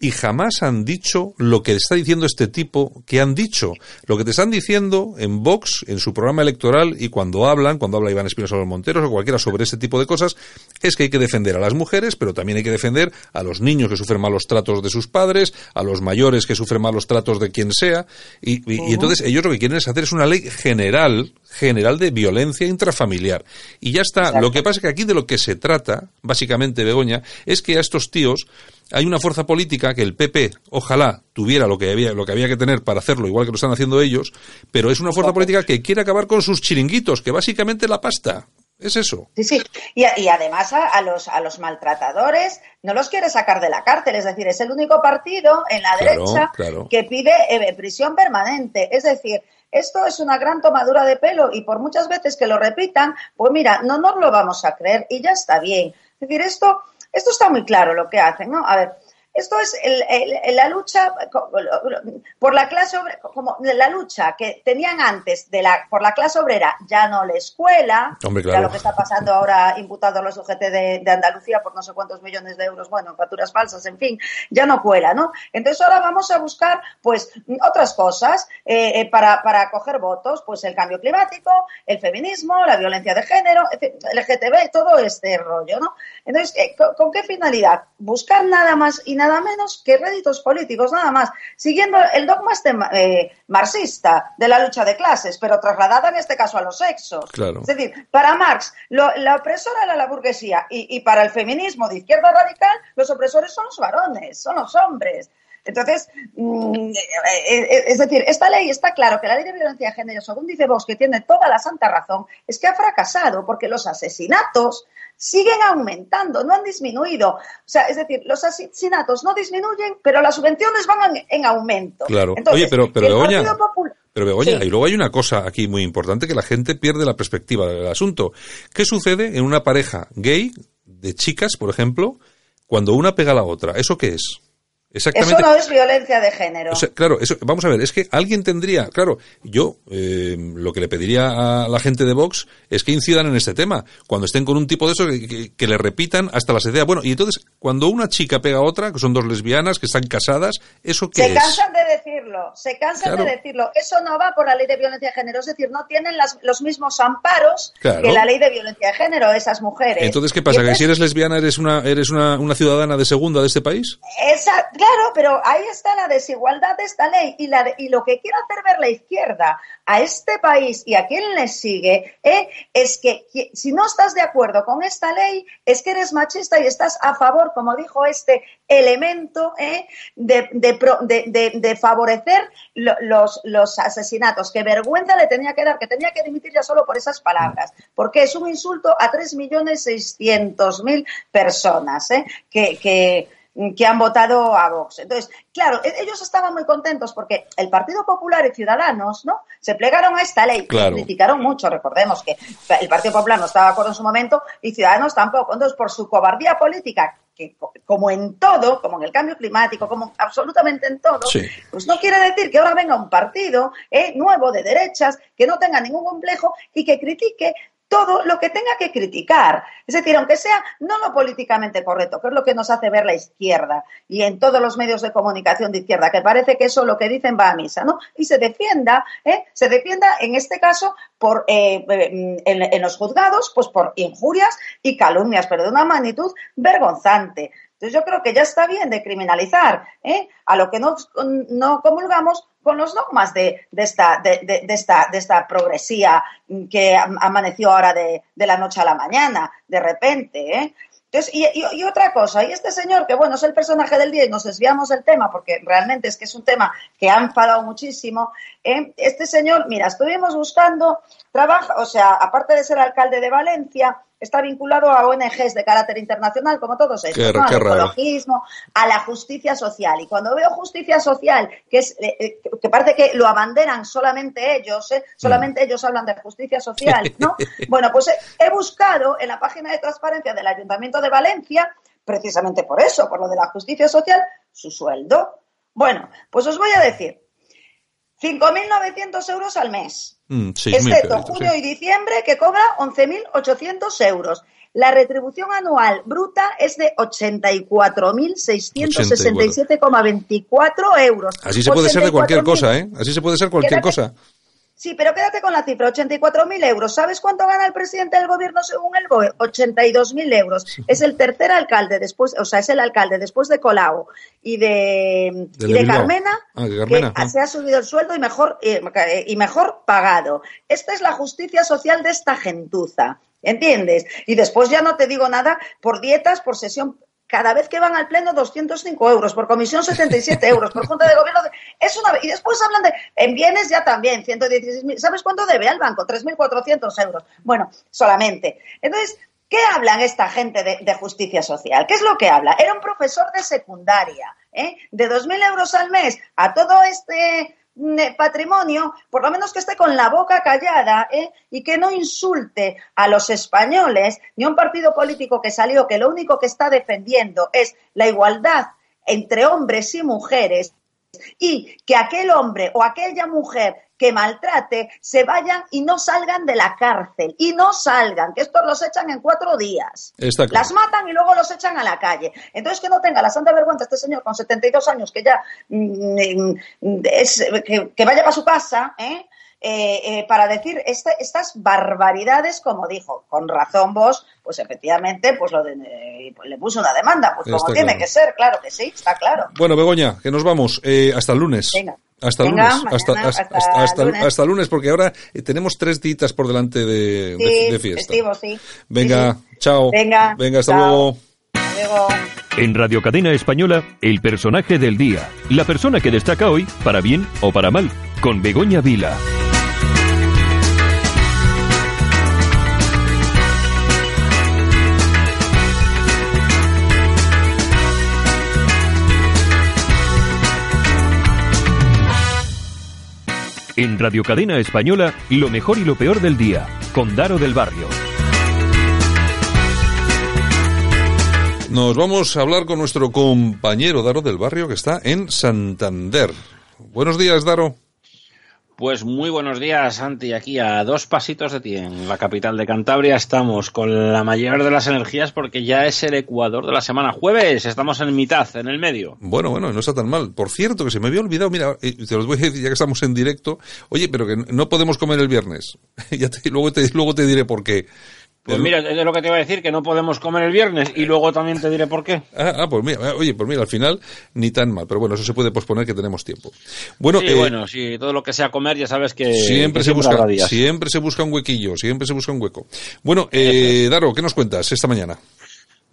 y jamás han dicho lo que está diciendo este tipo que han dicho. Lo que te están diciendo en Vox, en su programa electoral y cuando hablan, cuando habla Iván Espinosa los Monteros o cualquiera sobre este tipo de cosas, es que hay que defender a las mujeres, pero también hay que defender a los niños que sufren malos tratos de sus padres, a los mayores que sufren malos tratos de quien sea. Y, entonces ellos lo que quieren es hacer es una ley general, general de violencia intrafamiliar. Y ya está. Lo que pasa es que aquí de lo que se trata, básicamente, Begoña, es que a estos tíos hay una fuerza política que el PP ojalá tuviera lo que había, lo que había que tener para hacerlo, igual que lo están haciendo ellos, pero es una fuerza política que quiere acabar con sus chiringuitos, que básicamente la pasta. Es eso. Sí, sí. Y, además a, los, a los maltratadores no los quiere sacar de la cárcel. Es decir, es el único partido en la derecha que pide eh, prisión permanente. Es decir, esto es una gran tomadura de pelo y por muchas veces que lo repitan, pues mira, no nos lo vamos a creer y ya está bien. Es decir, esto esto está muy claro lo que hacen, ¿no? A ver, esto es la lucha por la clase obrera, como la lucha que tenían antes de la, por la clase obrera, ya no la escuela, ya lo que está pasando ahora imputado a los UGT de, Andalucía por no sé cuántos millones de euros, bueno, facturas falsas, en fin, ya no cuela, ¿no? Entonces ahora vamos a buscar, pues, otras cosas eh, eh, para, para coger votos, pues el cambio climático, el feminismo, la violencia de género, el LGTB, todo este rollo, ¿no? Entonces, eh, ¿con, qué finalidad? Buscar nada más y nada menos que réditos políticos, nada más, siguiendo el dogma este, eh, marxista de la lucha de clases, pero trasladada en este caso a los sexos. Es decir, para Marx, la opresora era la burguesía y, para el feminismo de izquierda radical, los opresores son los varones, son los hombres. Entonces, mm, eh, es decir, esta ley está claro que la ley de violencia de género, según dice Vox, que tiene toda la santa razón, es que ha fracasado porque los asesinatos siguen aumentando, no han disminuido. O sea, es decir, los asesinatos no disminuyen, pero las subvenciones van en, aumento. Claro. Oye, pero, pero Begoña, pero Begoña, y luego hay una cosa aquí muy importante que la gente pierde la perspectiva del asunto. ¿Qué sucede en una pareja gay de chicas, por ejemplo, cuando una pega a la otra? ¿Eso qué es? Exactamente. Eso no es violencia de género. claro, eso, vamos a ver, es que alguien tendría, claro, yo eh, lo que le pediría a la gente de Vox es que incidan en este tema, cuando estén con un tipo de eso, que, le repitan hasta las ideas. Bueno, y entonces, cuando una chica pega a otra, que son dos lesbianas, que están casadas, ¿eso qué es? Se cansan de decirlo, se cansan de decirlo. Eso no va por la ley de violencia de género, es decir, no tienen los mismos amparos que la ley de violencia de género, esas mujeres. Entonces, ¿qué pasa? ¿Que si eres lesbiana eres una, eres una, una ciudadana de segunda de este país? Esa, Claro, pero ahí está la desigualdad de esta ley y, lo que quiere hacer ver la izquierda a este país y a quien le sigue eh, es que, si no estás de acuerdo con esta ley es que eres machista y estás a favor, como dijo este elemento, eh, de, de, favorecer los, asesinatos. Que vergüenza le tenía que dar, que tenía que dimitir ya solo por esas palabras, porque es un insulto a 3.600.000 personas eh, que, que que han votado a Vox. Entonces, claro, e-, ellos estaban muy contentos porque el Partido Popular y Ciudadanos, ¿no? Se plegaron a esta ley claro. criticaron mucho. Recordemos que el Partido Popular no estaba de acuerdo en su momento y Ciudadanos tampoco. Entonces, por su cobardía política, que como en todo, como en el cambio climático, como absolutamente en todo, pues no quiere decir que ahora venga un partido eh, nuevo de derechas que no tenga ningún complejo y que critique todo lo que tenga que criticar. Es decir, aunque sea no lo políticamente correcto, que es lo que nos hace ver la izquierda y en todos los medios de comunicación de izquierda, que parece que eso lo que dicen va a misa, ¿no? Y se defienda, ¿eh? se defienda en este caso por eh, en, los juzgados, pues por injurias y calumnias, pero de una magnitud vergonzante. Entonces yo creo que ya está bien de criminalizar ¿eh? a lo que no, no comulgamos con los dogmas de, esta, progresía que amaneció ahora de, la noche a la mañana, de repente. ¿eh? Entonces, y, otra cosa, y este señor, que bueno, es el personaje del día y nos desviamos del tema porque realmente es que es un tema que ha enfadado muchísimo, ¿eh? este señor, mira, estuvimos buscando trabajo, o sea, aparte de ser alcalde de Valencia, está vinculado a ONGs de carácter internacional, como todos estos, al ecologismo, a la justicia social. Y cuando veo justicia social, que es eh, eh, que parece que lo abanderan solamente ellos, ¿eh? solamente mm. ellos hablan de justicia social, ¿no? bueno, pues he buscado en la página de transparencia del Ayuntamiento de Valencia, precisamente por eso, por lo de la justicia social, su sueldo. Bueno, pues os voy a decir, 5.900 euros al mes, mm, excepto junio y diciembre, que cobra 11.800 euros. La retribución anual bruta es de 84.667,24 euros. Así se puede ser de cualquier cosa, ¿eh? Así se puede ser cualquier cosa. Sí, pero quédate con la cifra, 84.000 euros. ¿Sabes cuánto gana el presidente del gobierno según el BOE? 82.000 euros. Es el tercer alcalde después, o sea, es el alcalde después de Colau y de, y de Carmena, ah, que se ha subido el sueldo y mejor, y mejor pagado. Esta es la justicia social de esta gentuza. ¿Entiendes? Y después ya no te digo nada por dietas, por sesión cada vez que van al pleno 205 euros, por comisión 77 euros, por junta de gobierno. Es una, y después hablan de, en bienes ya también, 116.000. ¿Sabes cuánto debe al banco? 3.400 euros. Bueno, solamente. Entonces, ¿qué hablan esta gente de, justicia social? ¿Qué es lo que habla? Era un profesor de secundaria, ¿eh? de 2.000 euros al mes a todo este patrimonio, por lo menos que esté con la boca callada ¿eh? y que no insulte a los españoles ni a un partido político que salió que lo único que está defendiendo es la igualdad entre hombres y mujeres y que aquel hombre o aquella mujer que maltrate se vayan y no salgan de la cárcel. Y no salgan, que estos los echan en cuatro días. Las matan y luego los echan a la calle. Entonces que no tenga la santa vergüenza este señor con 72 años que ya mm, mm, es, que, vaya para su casa, ¿eh? Eh, eh, para decir estas barbaridades, como dijo, con razón vos, pues efectivamente, pues lo pues le puso una demanda, pues como tiene que ser, claro que sí, está claro. Bueno, Begoña, que nos vamos, hasta el lunes. Hasta lunes, hasta, hasta, hasta, lunes. porque ahora eh, tenemos tres ditas por delante de, fiesta. Venga, chao. Venga, Venga hasta luego. luego. En Radio Cadena Española, el personaje del día. La persona que destaca hoy, para bien o para mal, con Begoña Vila. En Radio Cadena Española, lo mejor y lo peor del día, con Daro del Barrio. Nos vamos a hablar con nuestro compañero Daro del Barrio que está en Santander. Buenos días, Daro. Pues muy buenos días, Santi. Aquí a dos pasitos de ti, en la capital de Cantabria, estamos con la mayor de las energías porque ya es el Ecuador de la semana. Jueves, estamos en mitad, en el medio. Bueno, bueno, no está tan mal. Por cierto, que se me había olvidado, mira, eh, te los voy a decir ya que estamos en directo. Oye, pero que no podemos comer el viernes. ya luego, te, luego te diré por qué. Pues mira, es lo que te iba a decir, que no podemos comer el viernes y luego también te diré por qué. Ah, ah pues mira, oye, pues mira, al final ni tan mal, pero bueno, eso se puede posponer que tenemos tiempo. Bueno, sí, eh, bueno, sí, todo lo que sea comer ya sabes que siempre se busca, siempre se busca un huequillo, siempre se busca un hueco. Bueno, eh, Daro, ¿qué nos cuentas esta mañana?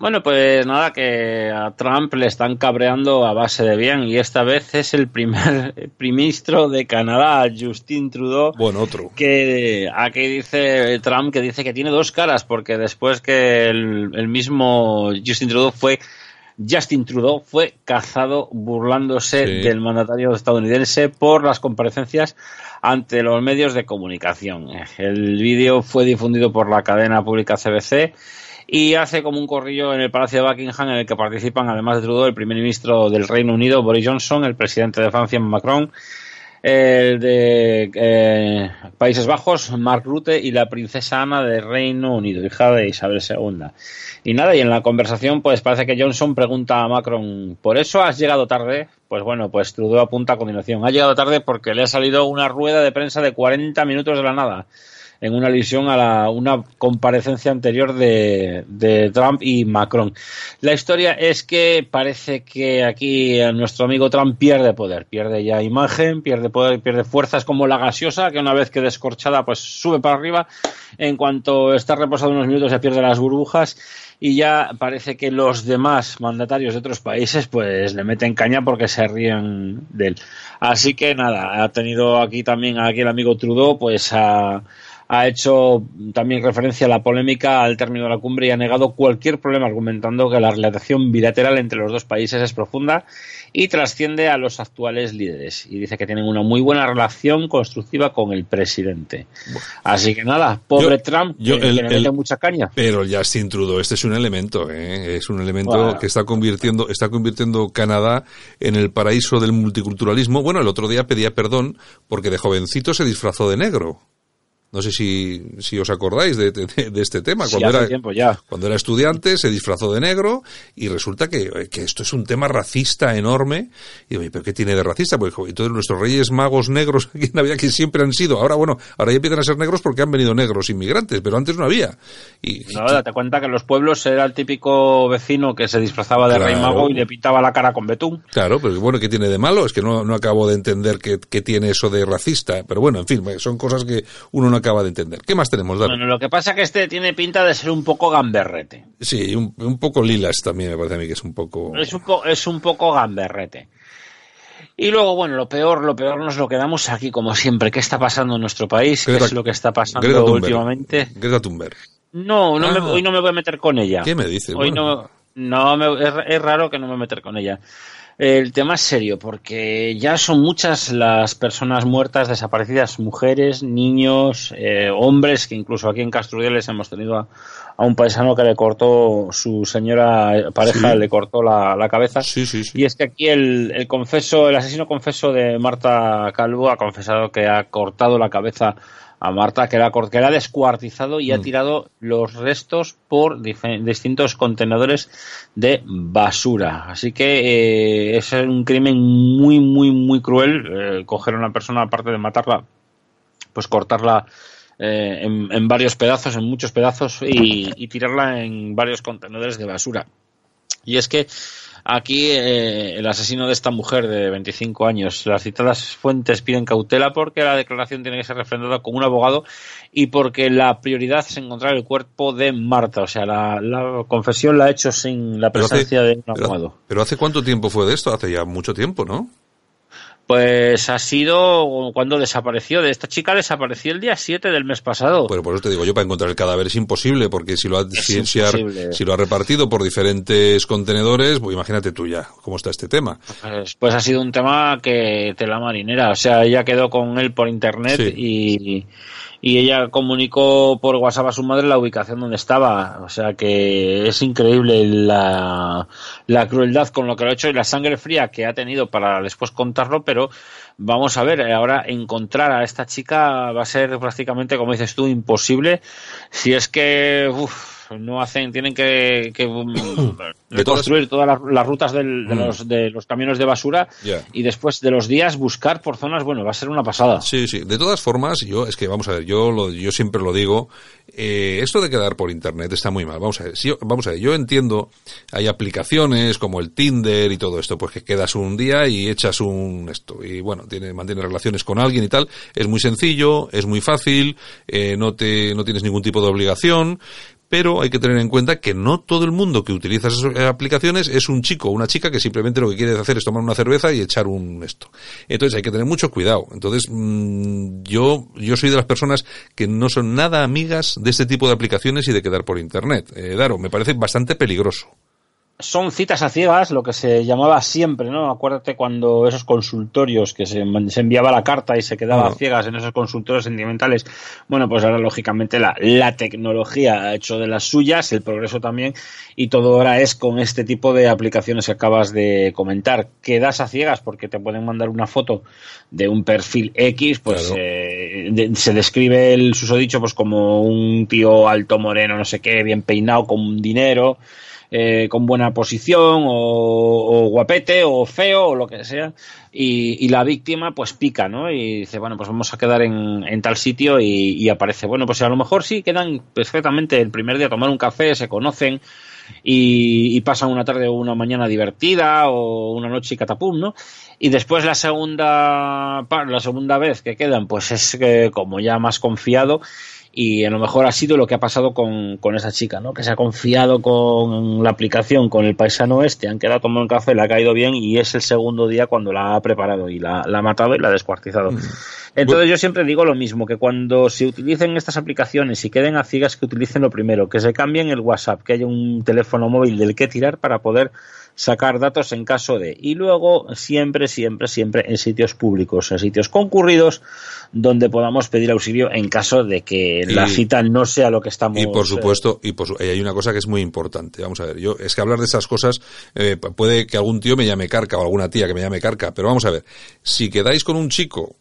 Bueno, pues nada, que a Trump le están cabreando a base de bien y esta vez es el primer ministro de Canadá, Justin Trudeau. Bueno, otro. Que aquí dice Trump que dice que tiene dos caras porque después que el, mismo Justin Trudeau fue Justin Trudeau fue cazado burlándose del mandatario estadounidense por las comparecencias ante los medios de comunicación. El vídeo fue difundido por la cadena pública CBC y hace como un corrillo en el Palacio de Buckingham en el que participan, además de Trudeau, el primer ministro del Reino Unido, Boris Johnson, el presidente de Francia, Macron, el de eh, Países Bajos, Mark Rutte, y la princesa Ana del Reino Unido, hija de Isabel II. Y nada, y en la conversación, pues parece que Johnson pregunta a Macron, ¿por eso has llegado tarde? Pues bueno, pues Trudeau apunta a continuación. Ha llegado tarde porque le ha salido una rueda de prensa de 40 minutos de la nada en una alusión a la, una comparecencia anterior de, de, Trump y Macron. La historia es que parece que aquí nuestro amigo Trump pierde poder, pierde ya imagen, pierde poder, pierde fuerzas como la gaseosa, que una vez que descorchada pues sube para arriba, en cuanto está reposado unos minutos se pierde las burbujas y ya parece que los demás mandatarios de otros países pues le meten caña porque se ríen de él. Así que nada, ha tenido aquí también aquí el amigo Trudeau pues a ha hecho también referencia a la polémica al término de la cumbre y ha negado cualquier problema argumentando que la relación bilateral entre los dos países es profunda y trasciende a los actuales líderes. Y dice que tienen una muy buena relación constructiva con el presidente. Así que nada, pobre Trump, que, le mete mucha caña. Pero ya Justin Trudeau, este es un elemento, ¿eh? es un elemento que está convirtiendo, está convirtiendo Canadá en el paraíso del multiculturalismo. Bueno, el otro día pedía perdón porque de jovencito se disfrazó de negro. No sé si, si os acordáis de, este tema. cuando, era, cuando era estudiante se disfrazó de negro y resulta que, esto es un tema racista enorme. Y digo, ¿pero qué tiene de racista? Pues entonces nuestros reyes magos negros aquí en Navidad que siempre han sido, ahora bueno, ahora ya empiezan a ser negros porque han venido negros inmigrantes, pero antes no había. Y, no, date cuenta que en los pueblos era el típico vecino que se disfrazaba de rey mago y le pintaba la cara con betún. Claro, pero bueno, ¿qué tiene de malo? Es que no, no acabo de entender qué, qué tiene eso de racista. Pero bueno, en fin, son cosas que uno no acaba de entender. ¿Qué más tenemos, Bueno, lo que pasa es que este tiene pinta de ser un poco gamberrete. Sí, un, poco lilas también me parece a mí que es un poco... Es un, es un poco gamberrete. Y luego, bueno, lo peor, lo peor nos lo quedamos aquí, como siempre. ¿Qué está pasando en nuestro país? ¿Qué es lo que está pasando últimamente? Greta Thunberg. No, no ah. hoy no me voy a meter con ella. ¿Qué me dices? Hoy no, no es, raro que no me meter con ella. El tema es serio porque ya son muchas las personas muertas, desaparecidas, mujeres, niños, eh, hombres, que incluso aquí en Castrudeles hemos tenido a, un paisano que le cortó, su señora pareja le cortó la, cabeza. Sí, y es que aquí el, el confeso, el asesino confeso de Marta Calvo ha confesado que ha cortado la cabeza a Marta, que la, que ha descuartizado y ha mm. tirado los restos por distintos contenedores de basura. Así que eh, es un crimen muy, muy, muy cruel eh, coger a una persona, aparte de matarla, pues cortarla eh, en, varios pedazos, en muchos pedazos, y tirarla en varios contenedores de basura. Y es que Aquí eh, el asesino de esta mujer de 25 años, las citadas fuentes piden cautela porque la declaración tiene que ser refrendada con un abogado y porque la prioridad es encontrar el cuerpo de Marta. O sea, la, confesión la ha hecho sin la presencia de un abogado. pero ¿hace cuánto tiempo fue de esto? Hace ya mucho tiempo, ¿no? Pues ha sido cuando desapareció. De esta chica desapareció el día 7 del mes pasado. Pero por eso te digo yo, para encontrar el cadáver es imposible, porque si lo ha, si, lo ha repartido por diferentes contenedores, pues imagínate tú ya cómo está este tema. Pues, pues ha sido un tema que te la marinera. O sea, ella quedó con él por internet y y ella comunicó por WhatsApp a su madre la ubicación donde estaba. O sea que es increíble la, la crueldad con lo que lo ha hecho y la sangre fría que ha tenido para después contarlo, pero vamos a ver, ahora encontrar a esta chica va a ser prácticamente, como dices tú, imposible. Si es que no hacen, tienen que, que reconstruir todas las, rutas de, mm. los, de los camiones de basura y después de los días buscar por zonas, bueno, va a ser una pasada. Sí, sí. De todas formas, yo, es que vamos a ver, yo, lo, yo siempre lo digo, eh, esto de quedar por internet está muy mal. Vamos a ver, vamos a ver, yo entiendo, hay aplicaciones como el Tinder y todo esto, pues que quedas un día y echas un esto, y bueno, tiene, mantiene relaciones con alguien y tal, es muy sencillo, es muy fácil, eh, no te, no tienes ningún tipo de obligación, pero hay que tener en cuenta que no todo el mundo que utiliza esas aplicaciones es un chico o una chica que simplemente lo que quiere hacer es tomar una cerveza y echar un esto. Entonces hay que tener mucho cuidado. Entonces mm, yo yo soy de las personas que no son nada amigas de este tipo de aplicaciones y de quedar por internet. Eh, Daro, me parece bastante peligroso son citas a ciegas, lo que se llamaba siempre, ¿no? Acuérdate cuando esos consultorios que se, enviaba la carta y se quedaba a ciegas en esos consultorios sentimentales. Bueno, pues ahora lógicamente la, la tecnología ha hecho de las suyas, el progreso también, y todo ahora es con este tipo de aplicaciones que acabas de comentar. Quedas a ciegas porque te pueden mandar una foto de un perfil X, pues eh, se describe el susodicho pues como un tío alto moreno, no sé qué, bien peinado, con dinero eh, con buena posición o, guapete o feo o lo que sea y, la víctima pues pica, ¿no? Y dice, bueno, pues vamos a quedar en, tal sitio y, aparece. Bueno, pues a lo mejor sí quedan perfectamente el primer día a tomar un café, se conocen y, pasan una tarde o una mañana divertida o una noche y catapum, ¿no? Y después la segunda, la segunda vez que quedan, pues es que como ya más confiado y a lo mejor ha sido lo que ha pasado con, con, esa chica, ¿no? Que se ha confiado con la aplicación, con el paisano este, han quedado tomando un café, le ha caído bien y es el segundo día cuando la ha preparado y la, ha matado y la ha descuartizado. Mm. Entonces yo siempre digo lo mismo, que cuando se utilicen estas aplicaciones y queden a ciegas que utilicen lo primero, que se cambien el WhatsApp, que haya un teléfono móvil del que tirar para poder sacar datos en caso de. Y luego siempre, siempre, siempre en sitios públicos, en sitios concurridos, donde podamos pedir auxilio en caso de que la cita no sea lo que estamos. Y por supuesto, y por hay una cosa que es muy importante. Vamos a ver, yo es que hablar de esas cosas eh, puede que algún tío me llame carca o alguna tía que me llame carca, pero vamos a ver, si quedáis con un chico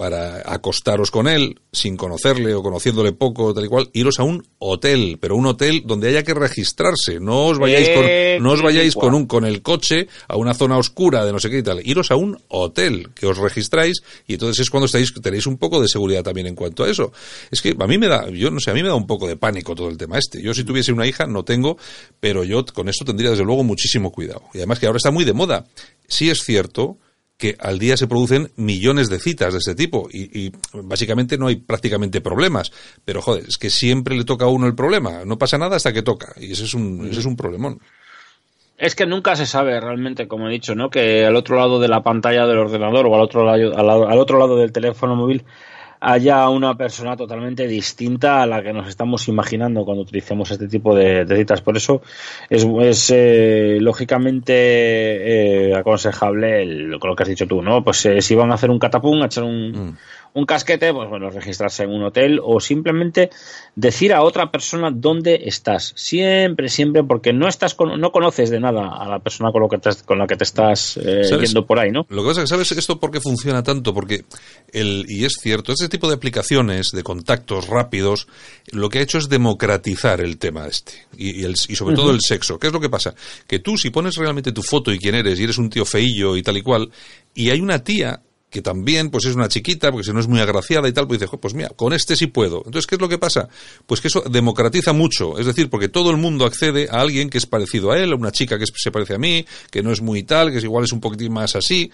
para acostaros con él, sin conocerle o conociéndole poco, tal y cual, iros a un hotel, pero un hotel donde haya que registrarse. No os vayáis con, eh, no os vayáis con un, con el coche a una zona oscura de no sé qué y tal. Iros a un hotel, que os registráis, y entonces es cuando estáis, tenéis un poco de seguridad también en cuanto a eso. Es que a mí me da, yo no sé, a mí me da un poco de pánico todo el tema este. Yo si tuviese una hija, no tengo, pero yo con esto tendría desde luego muchísimo cuidado. Y además que ahora está muy de moda. Sí es cierto, que al día se producen millones de citas de este tipo y, básicamente no hay prácticamente problemas. Pero joder, es que siempre le toca a uno el problema. No pasa nada hasta que toca y ese es un, ese es un problemón. Es que nunca se sabe realmente, como he dicho, ¿no? Que al otro lado de la pantalla del ordenador o al otro lado, al otro lado del teléfono móvil haya una persona totalmente distinta a la que nos estamos imaginando cuando utilicemos este tipo de, citas. Por eso es, es eh, lógicamente eh, aconsejable lo que has dicho tú, ¿no? Pues eh, si van a hacer un catapum, a echar un, mm un casquete, pues bueno, registrarse en un hotel o simplemente decir a otra persona dónde estás. Siempre, siempre, porque no estás no conoces de nada a la persona con, lo que con la que te estás eh, yendo por ahí, ¿no? Lo que pasa es que sabes esto por qué funciona tanto, porque el, y es cierto, este tipo de aplicaciones, de contactos rápidos, lo que ha hecho es democratizar el tema este. Y, el, y sobre todo el sexo. ¿Qué es lo que pasa? Que tú, si pones realmente tu foto y quién eres, y eres un tío feillo y tal y cual, y hay una tía que también pues es una chiquita, porque si no es muy agraciada y tal, pues dice, pues mira, con este sí puedo. Entonces, ¿qué es lo que pasa? Pues que eso democratiza mucho, es decir, porque todo el mundo accede a alguien que es parecido a él, a una chica que se parece a mí, que no es muy tal, que es igual es un poquitín más así,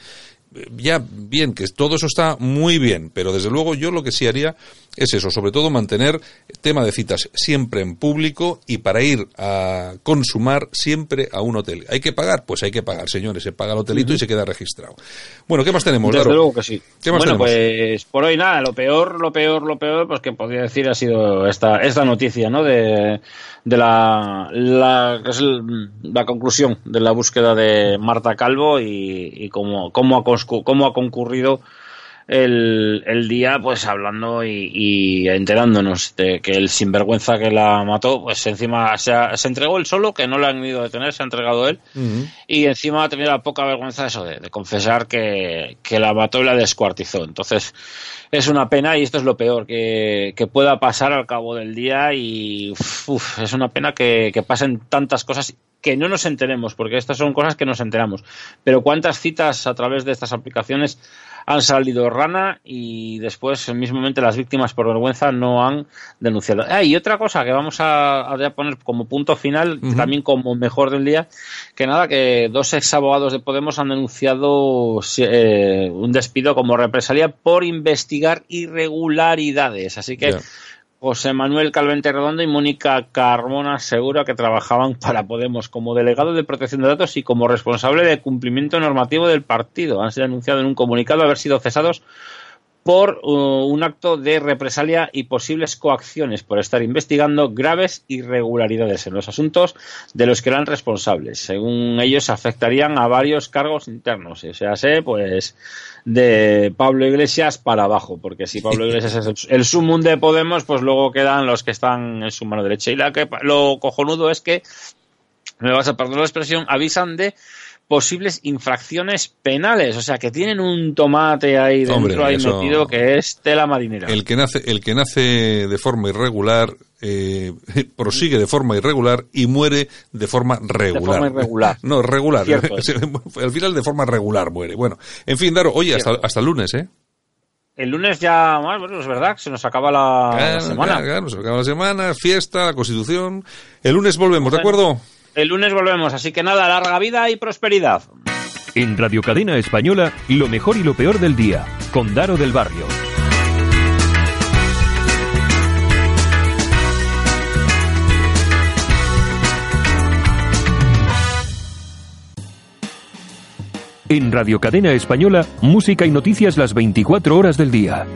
ya bien, que todo eso está muy bien, pero desde luego yo lo que sí haría es eso, sobre todo mantener tema de citas siempre en público y para ir a consumar siempre a un hotel. ¿Hay que pagar? Pues hay que pagar, señores, se paga el hotelito y se queda registrado. Bueno, ¿qué más tenemos? Desde luego que sí. bueno, pues por hoy nada, lo peor, lo peor, lo peor, pues que podría decir ha sido esta, esta noticia, ¿no? De, de la, la, la conclusión de la búsqueda de Marta Calvo y, y cómo, cómo, ha, cómo ha concurrido el, el día pues hablando y, enterándonos de que el sinvergüenza que la mató pues encima se, se entregó él solo que no le han ido a detener se ha entregado él. Y encima ha tenido la poca vergüenza eso de, confesar que, que, la mató y la descuartizó. Entonces es una pena y esto es lo peor que, que pueda pasar al cabo del día y es una pena que, que pasen tantas cosas que no nos enteremos, porque estas son cosas que nos enteramos. Pero cuántas citas a través de estas aplicaciones han salido rana y después mismamente las víctimas por vergüenza no han denunciado. Ah, y otra cosa que vamos a, poner como punto final, también como mejor del día, que nada, que dos ex abogados de Podemos han denunciado eh, un despido como represalia por investigar irregularidades. Así que José Manuel Calvente Redondo y Mónica Carmona Segura, que trabajaban para Podemos como delegado de protección de datos y como responsable de cumplimiento normativo del partido. Han sido anunciado en un comunicado haber sido cesados por uh, un acto de represalia y posibles coacciones por estar investigando graves irregularidades en los asuntos de los que eran responsables. Según ellos, afectarían a varios cargos internos. O sea, sé, pues, de Pablo Iglesias para abajo, porque si Pablo Iglesias es el, sumum de Podemos, pues luego quedan los que están en su mano derecha. Y la que, lo cojonudo es que, me vas a perder la expresión, avisan de posibles infracciones penales. O sea, que tienen un tomate ahí dentro, ahí metido, que es tela marinera. El que nace, el que nace de forma irregular, eh, prosigue de forma irregular y muere de forma regular. De forma irregular. no, regular. Al final de forma regular muere. Bueno, en fin, Daro, oye, hasta, hasta el lunes, ¿eh? El lunes ya, bueno, es verdad, se nos acaba la, semana. Claro, se acaba la semana, fiesta, la constitución. El lunes volvemos, ¿de acuerdo? El lunes volvemos, así que nada, larga vida y prosperidad. En Radio Cadena Española, lo mejor y lo peor del día, con Daro del Barrio. En Radio Cadena Española, música y noticias las 24 horas del día.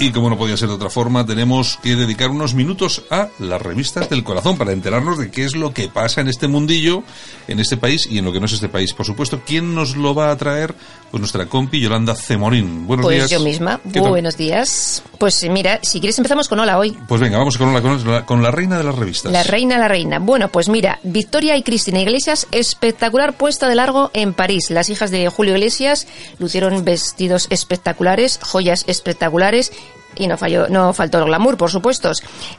Y como no podía ser de otra forma, tenemos que dedicar unos minutos a las revistas del corazón para enterarnos de qué es lo que pasa en este mundillo, en este país y en lo que no es este país. Por supuesto, ¿quién nos lo va a traer? Pues nuestra compi Yolanda Cemorín. Buenos pues días. yo misma. Buenos días. Pues mira, si quieres empezamos con hola hoy. Pues venga, vamos con, la, con la reina de las revistas. La reina, la reina. Bueno, pues mira, Victoria y Cristina Iglesias, espectacular puesta de largo en París. Las hijas de Julio Iglesias lucieron vestidos espectaculares, joyas espectaculares y no falló, no faltó el glamour, por supuesto.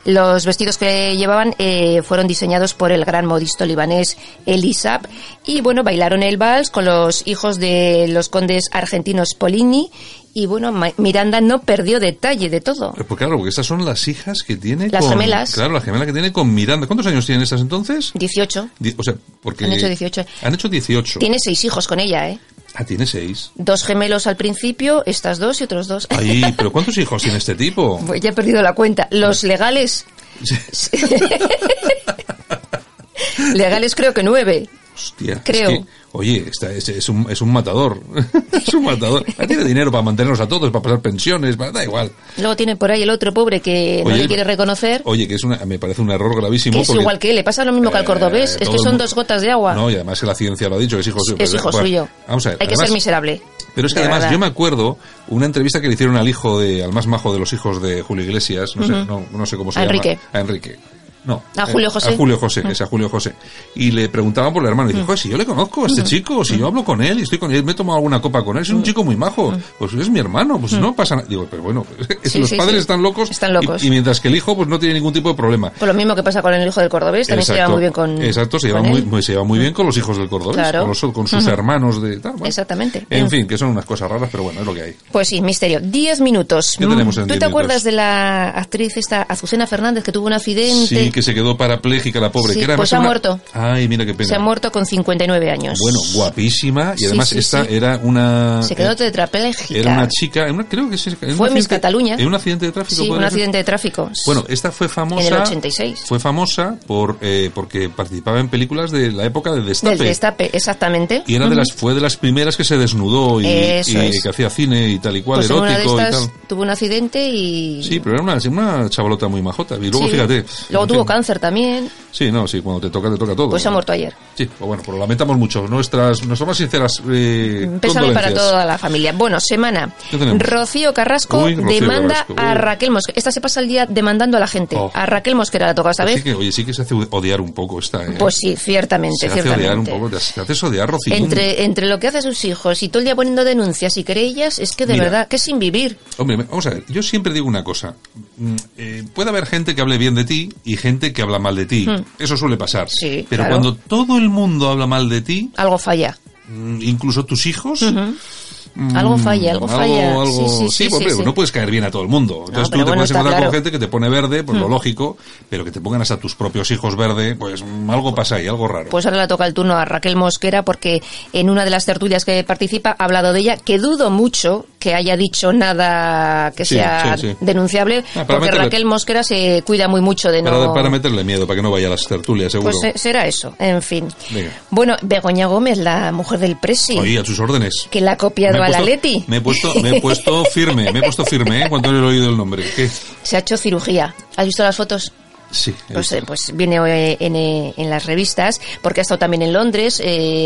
Los vestidos que llevaban eh, fueron diseñados por el gran modisto libanés Elisab y bueno, bailaron el vals con los hijos de los condes argentinos Polini y bueno, Miranda no perdió detalle de todo. Pues claro, porque estas son las hijas que tiene las gemelas. Claro, la gemela que tiene con Miranda. ¿Cuántos años tienen estas entonces? 18. o sea, porque... Han hecho 18. Han hecho 18. Tiene seis hijos con ella, ¿eh? Ah, tiene seis. Dos gemelos al principio, estas dos y otros dos. Ay, pero ¿cuántos hijos tiene este tipo? Pues ya he perdido la cuenta. Los legales. legales creo que nueve. Hostia. Creo. oye, esta, es, un, es un matador. es un matador. Tiene dinero para mantenernos a todos, para pasar pensiones, da igual. Luego tiene por ahí el otro pobre que no le quiere reconocer. Oye, que es una, me parece un error gravísimo. Que es igual que él, le pasa lo mismo que al cordobés. es que son dos gotas de agua. No, y además que la ciencia lo ha dicho, que es hijo suyo. Es hijo suyo. Vamos a ver. Hay que ser miserable. Pero es que además yo me acuerdo una entrevista que le hicieron al hijo de, al más majo de los hijos de Julio Iglesias, no sé, no, no sé cómo se llama. Enrique. A Enrique no. A Julio José. A Julio José, es a Julio José. Y le preguntaban por el hermano. Y dice, joder, si yo le conozco a este chico, si yo hablo con él y estoy con él, me he tomado alguna copa con él, es un chico muy majo. Pues es mi hermano, pues no pasa nada. Digo, pero bueno, los padres están locos. Están locos. Y, mientras que el hijo, pues no tiene ningún tipo de problema. Pues lo mismo que pasa con el hijo del cordobés, también se lleva muy bien con. Exacto, se lleva, muy, se lleva muy bien con los hijos del cordobés, con, sus hermanos de tal. Exactamente. En fin, que son unas cosas raras, pero bueno, es lo que hay. Pues sí, misterio. Diez minutos. ¿Qué tenemos en ¿Tú te acuerdas de la actriz esta, Azucena Fernández, que tuvo un accidente? Sí, que se quedó para la pobre. que era pues se ha muerto. Ay, mira qué pena. Se ha muerto con 59 años. Bueno, guapísima. Y además esta era una... Se quedó tetrapléjica. Era una chica, creo que sí, Fue Miss Cataluña. ¿En un accidente de tráfico? Sí, un accidente de tráfico. Bueno, esta fue famosa... En el 86. Fue famosa por eh, porque participaba en películas de la época de Destape. Del Destape, exactamente. Y era de las, fue de las primeras que se desnudó y, que hacía cine y tal y cual, pues erótico una de estas, y tal. Tuvo un accidente y... Sí, pero era una, una chavalota muy majota. Y luego, fíjate... Luego tuvo cáncer también. Sí, no, sí, cuando te toca, te toca todo. Pues ha muerto ayer. Sí, pues bueno, pues lo lamentamos mucho. Nuestras, nuestras más sinceras eh, Pésame para toda la familia. Bueno, semana. Rocío Carrasco demanda a Raquel Mosquera. Esta se pasa el día demandando a la gente. Oh. A Raquel Mosquera la toca esta pues vez. Sí que, oye, sí que se hace odiar un poco esta. ¿eh? Pues sí, ciertamente. Se hace odiar un poco. Te haces odiar, Rocío. Entre, entre lo que hace sus hijos y todo el día poniendo denuncias y querellas, es que de verdad, que sin vivir. Hombre, vamos a ver. Yo siempre digo una cosa. Mm, eh, puede haber gente que hable bien de ti y gente que habla mal de ti. Hmm. Eso suele pasar. Sí, Pero cuando todo el mundo habla mal de ti... Algo falla. Mm, incluso tus hijos... Algo falla, algo, falla. Sí, sí, sí, no puedes caer bien a todo el mundo. Entonces tú te puedes encontrar con gente que te pone verde, pues lo mm. lógico, pero que te pongan hasta tus propios hijos verde, pues mm, algo pasa ahí, algo raro. Pues ahora le toca el turno a Raquel Mosquera porque en una de las tertulias que participa ha hablado de ella, que dudo mucho que haya dicho nada que sea denunciable, ah, porque Raquel Mosquera se cuida muy mucho de no... Para, meterle miedo, para que no vaya a las tertulias, seguro. Pues será eso, en fin. Bueno, Begoña Gómez, la mujer del Presi. Oye, a sus órdenes. Que la ha copiado a la Leti. Me he puesto, me he puesto firme, me he puesto firme, ¿eh? Cuando he oído el nombre. ¿Qué? Se ha hecho cirugía. ¿Has visto las fotos? Sí. Pues, eh, pues, viene eh, en, eh, en, las revistas, porque ha estado también en Londres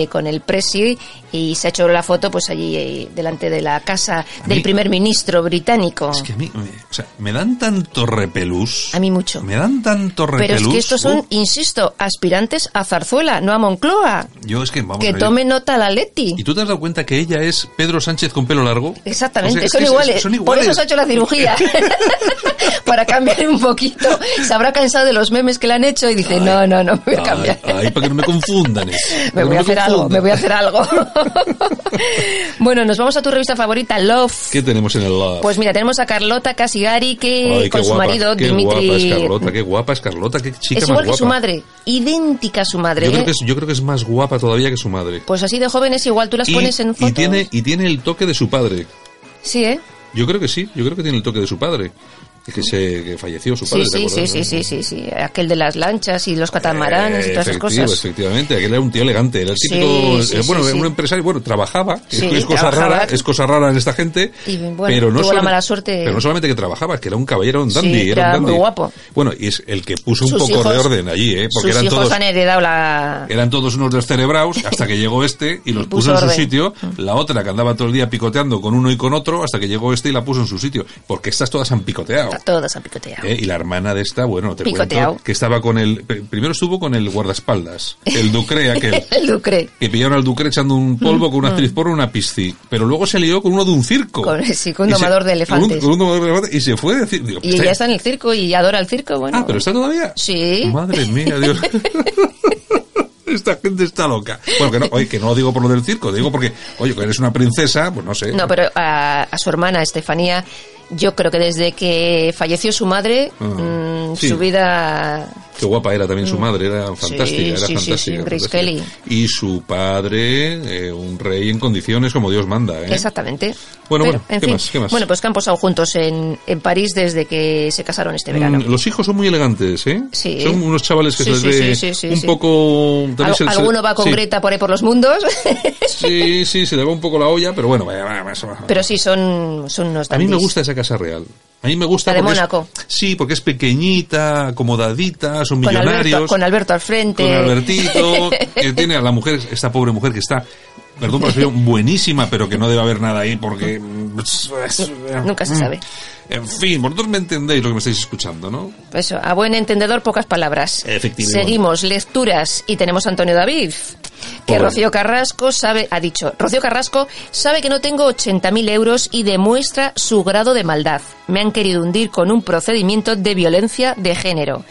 con el Presi y se ha hecho la foto pues allí delante de la casa del primer ministro británico. Es que a mí, o sea, me dan tanto repelús. A mí mucho. Me dan tanto repelús. Pero es que estos son, insisto, aspirantes a Zarzuela, no a Moncloa. Yo es que, vamos Que tome nota la Leti. ¿Y tú te has dado cuenta que ella es Pedro Sánchez con pelo largo? Exactamente, son, iguales. son, iguales. Por eso se ha hecho la cirugía. Para cambiar un poquito. Se habrá cansado de los memes que le han hecho y dice, no, no, no, me voy a cambiar. Ay, para que no me confundan. me voy a hacer algo, me voy a hacer algo. bueno, nos vamos a tu revista favorita, Love. ¿Qué tenemos en el Love? Pues mira, tenemos a Carlota Casigari que con su marido qué Dimitri. Guapa es Carlota, qué guapa es Carlota, qué chica es igual que su madre, idéntica a su madre. Yo, creo ¿eh? que es, yo creo que es más guapa todavía que su madre. Pues así de jóvenes igual tú las pones en foto. Y tiene, y tiene el toque de su padre. Sí, ¿eh? Yo creo que sí, yo creo que tiene el toque de su padre que se que falleció su padre, sí, sí, sí, sí, sí, sí, aquel de las lanchas y los catamaranes y todas esas cosas. Efectivamente, aquel era un tío elegante, era el típico, eh, bueno, un empresario, bueno, trabajaba, es, cosa rara, es cosa rara en esta gente, pero no tuvo la mala suerte. Pero no solamente que trabajaba, es que era un caballero, un dandy, era, un dandy. muy guapo. Bueno, y es el que puso un poco de orden allí, ¿eh? porque eran todos han heredado la eran todos unos descerebrados hasta que llegó este y los puso, en su sitio, la otra que andaba todo el día picoteando con uno y con otro hasta que llegó este y la puso en su sitio, porque estas todas han picoteado. Todas han picoteado. Eh, y la hermana de esta, bueno, te cuento que estaba con el... Primero estuvo con el guardaespaldas, el Ducre aquel. el Ducre. Que pillaron al Ducre echando un polvo con una actriz por una pisci. Pero luego se lió con uno de un circo. Con, sí, con un domador de elefantes. Con un, domador de elefantes y se fue. Decir, digo, y ella está en el circo y adora el circo, bueno. Ah, pero está todavía. Sí. Madre mía, Dios. esta gente está loca. Bueno, que no, oye, que no lo digo por lo del circo, digo porque, oye, que eres una princesa, pues no sé. No, pero a, a su hermana Estefanía yo creo que desde que falleció su madre, mm, su vida Qué guapa era también su mm. madre, era fantástica, era fantástica. Grace Kelly. Y su padre, eh, un rey en condiciones como Dios manda. ¿eh? Exactamente. Bueno, bueno, ¿qué, más, ¿qué, más, Bueno, pues que han posado juntos en, en París desde que se casaron este verano. Mm, los hijos son muy elegantes, ¿eh? Sí. Son unos chavales que se les ve un poco... alguno va con Greta por ahí por los mundos. sí, sí, se le va un poco la olla, pero bueno, vaya, vaya, vaya. Pero sí, son, son unos A mí me gusta esa casa real. A mí me gusta. La de Mónaco. sí, porque es pequeñita, acomodadita, son millonarios. con Alberto al frente. Con Albertito, que tiene a la mujer, esta pobre mujer que está perdón por la buenísima, pero que no debe haber nada ahí porque... Nunca se sabe. En fin, vosotros me entendéis lo que me estáis escuchando, ¿no? Eso, a buen entendedor, pocas palabras. Efectivamente. Seguimos, lecturas, y tenemos a Antonio David, que Rocío Carrasco sabe, ha dicho, Rocío Carrasco sabe que no tengo 80.000 euros y demuestra su grado de maldad. Me han querido hundir con un procedimiento de violencia de género.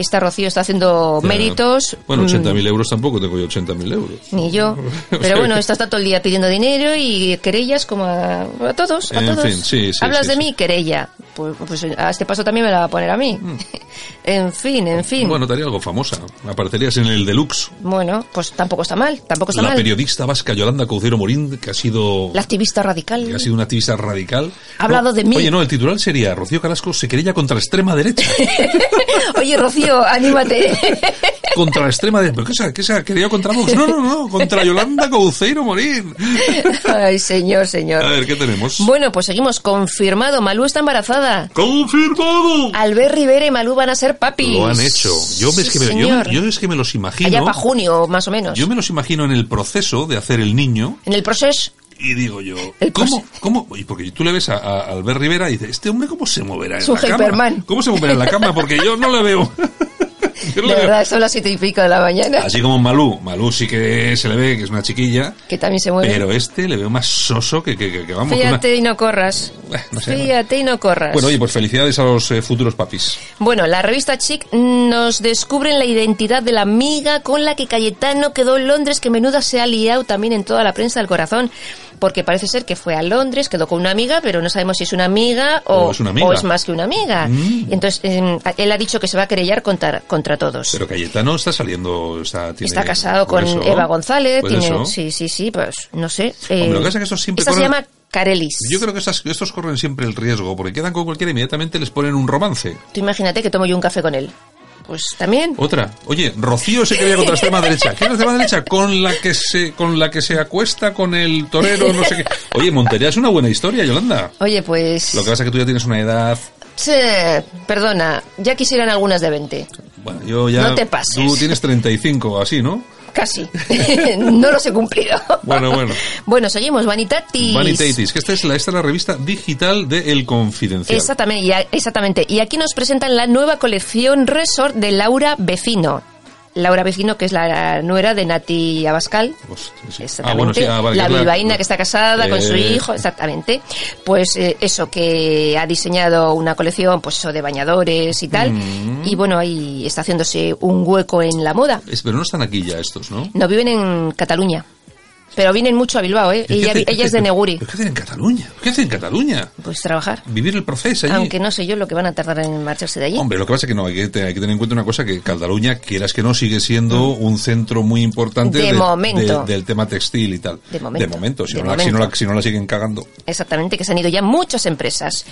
Esta Rocío está haciendo méritos. Bueno, 80.000 mm. euros tampoco tengo yo 80.000 euros. Ni yo. Pero bueno, está todo el día pidiendo dinero y querellas como a, todos. A en Fin, sí, sí, Hablas de mí, querella. Pues, pues, a este paso también me la va a poner a mí. Mm. en fin, en fin. Bueno, te haría algo famosa. Aparecerías en el Deluxe. Bueno, pues tampoco está mal. Tampoco está la mal. periodista vasca Yolanda Caucero Morín, que ha sido. La activista radical. Que ha sido una activista radical. Ha hablado de mí. Oye, no, el titular sería Rocío Carrasco se querella contra la extrema derecha. Oye, Rocío, anímate. contra la extrema derecha. ¿Pero qué se, ha querido contra vos? No, no, no. Contra Yolanda Cauceiro Morín. Ay, señor, señor. A ver, ¿qué tenemos? Bueno, pues seguimos. Confirmado. Malú está embarazada. ¡Confirmado! Albert Rivera y Malú van a ser papis. Lo han hecho. Yo, es, que me, yo, es que me los imagino. Allá para junio, más o menos. Yo me los imagino en el proceso de hacer el niño. En el proceso. Y digo yo, ¿cómo? ¿Cómo? Y porque tú le ves a, Albert Rivera y dices, ¿este hombre cómo se moverá en la cama? ¿Cómo se moverá en la cama? Porque yo no le veo. de verdad, son las siete y pico de la mañana. Así como Malú. Malú sí que se le ve que es una chiquilla. Que también se mueve. Pero este le veo más soso que, que, que, vamos. Fíjate y no corras. Fíjate y no corras. Bueno, oye, pues felicidades a los eh, futuros papis. Bueno, la revista Chic nos descubre la identidad de la amiga con la que Cayetano quedó en Londres, que menuda se ha liado también en toda la prensa del corazón porque parece ser que fue a Londres, quedó con una amiga, pero no sabemos si es una amiga o, es, más que una amiga. Mm. Entonces, em, él ha dicho que se va a querellar contra, contra todos. Pero Cayetano está saliendo, está, está casado con Eva González, tiene, sí, sí, sí, pues no sé. Eh, lo que que siempre esta se llama Carelis. Yo creo que estos corren siempre el riesgo, porque quedan con cualquiera y inmediatamente les ponen un romance. Tú imagínate que tomo yo un café con él pues también. Otra. Oye, Rocío se quería contra la extrema derecha. ¿Qué es la extrema derecha? Con la que se, con la que se acuesta con el torero, no sé qué. Oye, Montería es una buena historia, Yolanda. Oye, pues. Lo que pasa es que tú ya tienes una edad. Sí, perdona, ya quisieran algunas de 20. Bueno, yo ya. No te pases. Tú tienes 35 así, ¿no? Casi. no los he cumplido. Bueno, bueno. Bueno, seguimos. Vanitatis. Vanitatis, que esta es la, esta es la revista digital de El Confidencial. Exactamente y, exactamente. y aquí nos presentan la nueva colección Resort de Laura Vecino. Laura Vecino, que es la nuera de Nati Abascal. Pues, exactamente. Ah, ah, la bilbaína que está casada con su eh. hijo, exactamente. Pues eh, eso, que ha diseñado una colección, pues eso, de bañadores y tal. Mm. Y bueno, ahí está haciéndose un hueco en la moda. pero no están aquí ya estos, ¿no? No, viven en Cataluña. Pero vienen mucho a Bilbao, ¿eh? Ella, ella es de Neguri. ¿Qué hacen en Cataluña? ¿Qué hacen en Cataluña? Pues trabajar. Vivir el proceso allí. Aunque no sé yo lo que van a tardar en marcharse de allí. Hombre, lo que pasa es que no, hay que, tener en cuenta una cosa, que Cataluña, quieras que no, sigue siendo mm. un centro muy importante de momento. del tema textil y tal. De momento. De momento, si, no, La, si, no, la, si no la siguen cagando. Exactamente, que se han ido ya muchas empresas.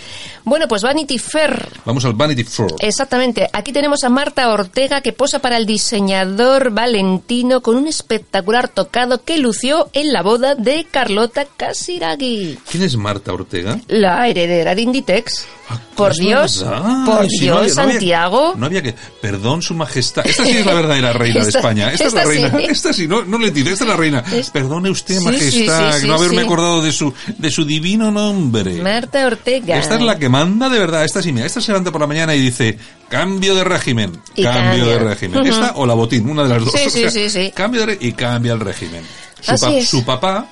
Bueno, pues Vanity Fair. Vamos al Vanity Fair. Exactamente. Aquí tenemos a Marta Ortega que posa para el diseñador Valentino con un espectacular tocado que lució en la boda de Carlota Casiraghi. ¿Quién es Marta Ortega? La heredera de Inditex. Ah, por Dios, por Dios, Santiago. No había, que. Perdón, su majestad. Esta sí es la verdadera reina de España. Esta, es la reina. Esta sí, no, no le entiendo. Esta es la reina. Perdone usted, majestad, no haberme acordado de su, de su divino nombre. Marta Ortega. Esta es la que manda de verdad. Esta sí, mira. Esta se levanta por la mañana y dice: cambio de régimen. Cambio de régimen. Esta o la botín, una de las dos. Sí, sí, sí, Cambio de y cambia el régimen. Su, su papá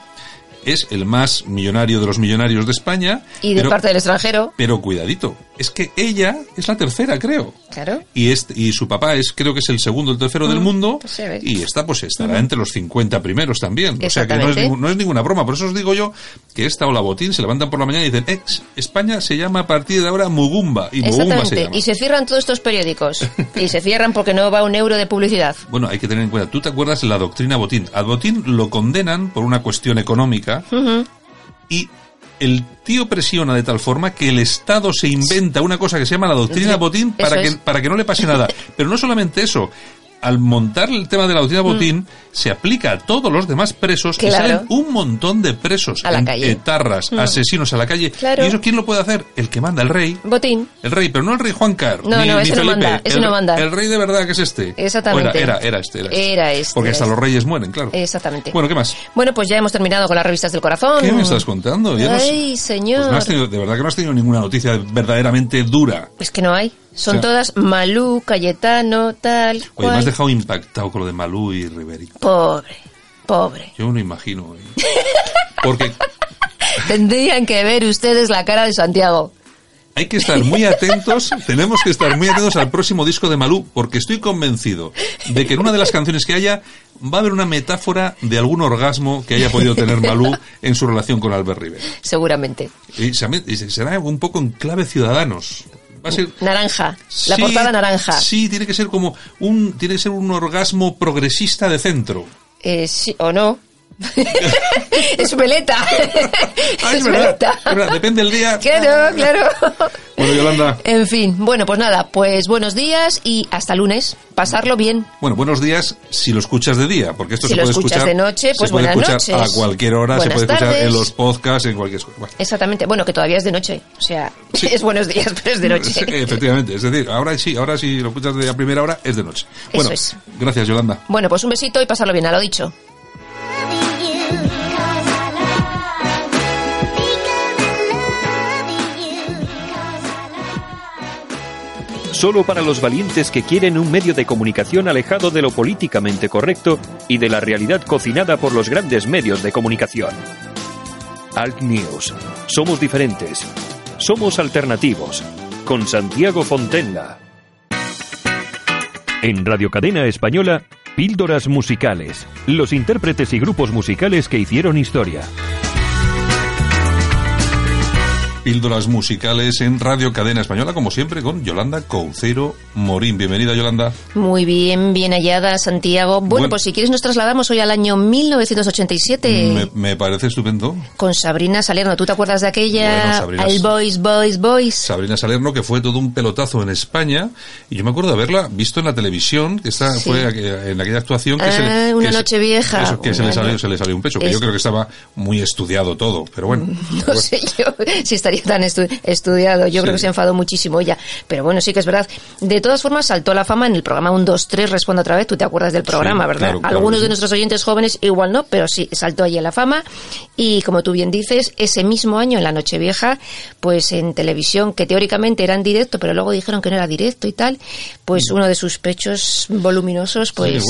es el más millonario de los millonarios de España. Y de parte del extranjero. Pero cuidadito, es que ella es la tercera, creo. Claro. Y, este, y su papá es, creo que es el segundo, el tercero del mm, mundo. Pues y esta, pues estará entre los 50 primeros también. O sea que no es, no es, ninguna broma. Por eso os digo yo que esta o la botín se levantan por la mañana y dicen, ex, España se llama a partir de ahora Mugumba. Y Mugumba se llama. Y se cierran todos estos periódicos. y se cierran porque no va un euro de publicidad. Bueno, hay que tener en cuenta. ¿Tú te acuerdas de la doctrina botín? Al botín lo condenan por una cuestión económica. Y el tío presiona de tal forma que el Estado se inventa una cosa que se llama la doctrina Botín para que, para que no le pase nada. Pero no solamente eso, al montar el tema de la doctrina Botín, mm. se aplica a todos los demás presos y salen un montón de presos, a la calle. etarras, mm. asesinos a la calle. ¿Y eso quién lo puede hacer? El que manda, el rey. Botín. El rey, pero no el rey Juan Carlos. No, ni, no, ese no manda. el, no manda. El rey de verdad que es este. Exactamente. Era, era, este, era, este. Era este. Porque hasta los reyes mueren, claro. Exactamente. Bueno, ¿qué más? Bueno, pues ya hemos terminado con las revistas del corazón. ¿Qué me estás contando? Ay, señor. Pues de verdad que no has tenido ninguna noticia verdaderamente dura. Es que no hay. Son todas Malú, Cayetano, tal. Oye, me has dejado impactado con lo de Malú y Riveri. Pobre, pobre. Yo me lo imagino. ¿eh? Porque. Tendrían que ver ustedes la cara de Santiago. Hay que estar muy atentos, tenemos que estar muy atentos al próximo disco de Malú, porque estoy convencido de que en una de las canciones que haya va a haber una metáfora de algún orgasmo que haya podido tener Malú en su relación con Albert Rivera. Seguramente. Y será un poco en clave ciudadanos naranja, la portada naranja. Sí, tiene que ser como un tiene que ser un orgasmo progresista de centro. Eh, sí o no. es veleta. Ah, es, veleta. depende del día. Claro, claro. Bueno, Yolanda. En fin, bueno, pues nada, pues buenos días y hasta lunes. Pasarlo bien. Bueno, buenos días si lo escuchas de día, porque esto se puede escuchar de noche, pues se puede buenas escuchar noches. a cualquier hora, se puede escuchar en los podcasts, en cualquier bueno. Exactamente. Bueno, que todavía es de noche, o sea, es buenos días, pero es de noche. efectivamente, es decir, ahora sí, ahora si lo escuchas de la primera hora es de noche. Bueno, Eso es. gracias, Yolanda. Bueno, pues un besito y pasarlo bien, a lo dicho. Solo para los valientes que quieren un medio de comunicación alejado de lo políticamente correcto y de la realidad cocinada por los grandes medios de comunicación. Alt News. Somos diferentes. Somos alternativos. Con Santiago Fontenla. En Radio Cadena Española, Píldoras Musicales. Los intérpretes y grupos musicales que hicieron historia. Píldoras musicales en Radio Cadena Española, como siempre, con Yolanda Coucero Morín. Bienvenida, Yolanda. Muy bien, bien hallada, Santiago. Bueno, pues si quieres nos trasladamos hoy al año 1987. Me, parece estupendo. Con Sabrina Salerno. ¿Tú te acuerdas de aquella? el Boys, Boys, Boys. Sabrina Salerno, que fue todo un pelotazo en España. Y yo me acuerdo de haberla visto en la televisión, que esta fue en aquella actuación que ah, se Una noche vieja. que se le, salió, se le salió un pecho. Que yo creo que estaba muy estudiado todo. Pero bueno. No sé yo si estaría tan estudiado. Yo creo que se enfadó muchísimo ella. Pero bueno, sí que es verdad. De todas formas, saltó la fama en el programa 1, 2, 3, Responde otra vez. Tú te acuerdas del programa, ¿verdad? Algunos de nuestros oyentes jóvenes igual no, pero sí, saltó allí en la fama. Y como tú bien dices, ese mismo año, en la Nochevieja, pues en televisión, que teóricamente era en directo, pero luego dijeron que no era directo y tal, pues mm. uno de sus pechos voluminosos, pues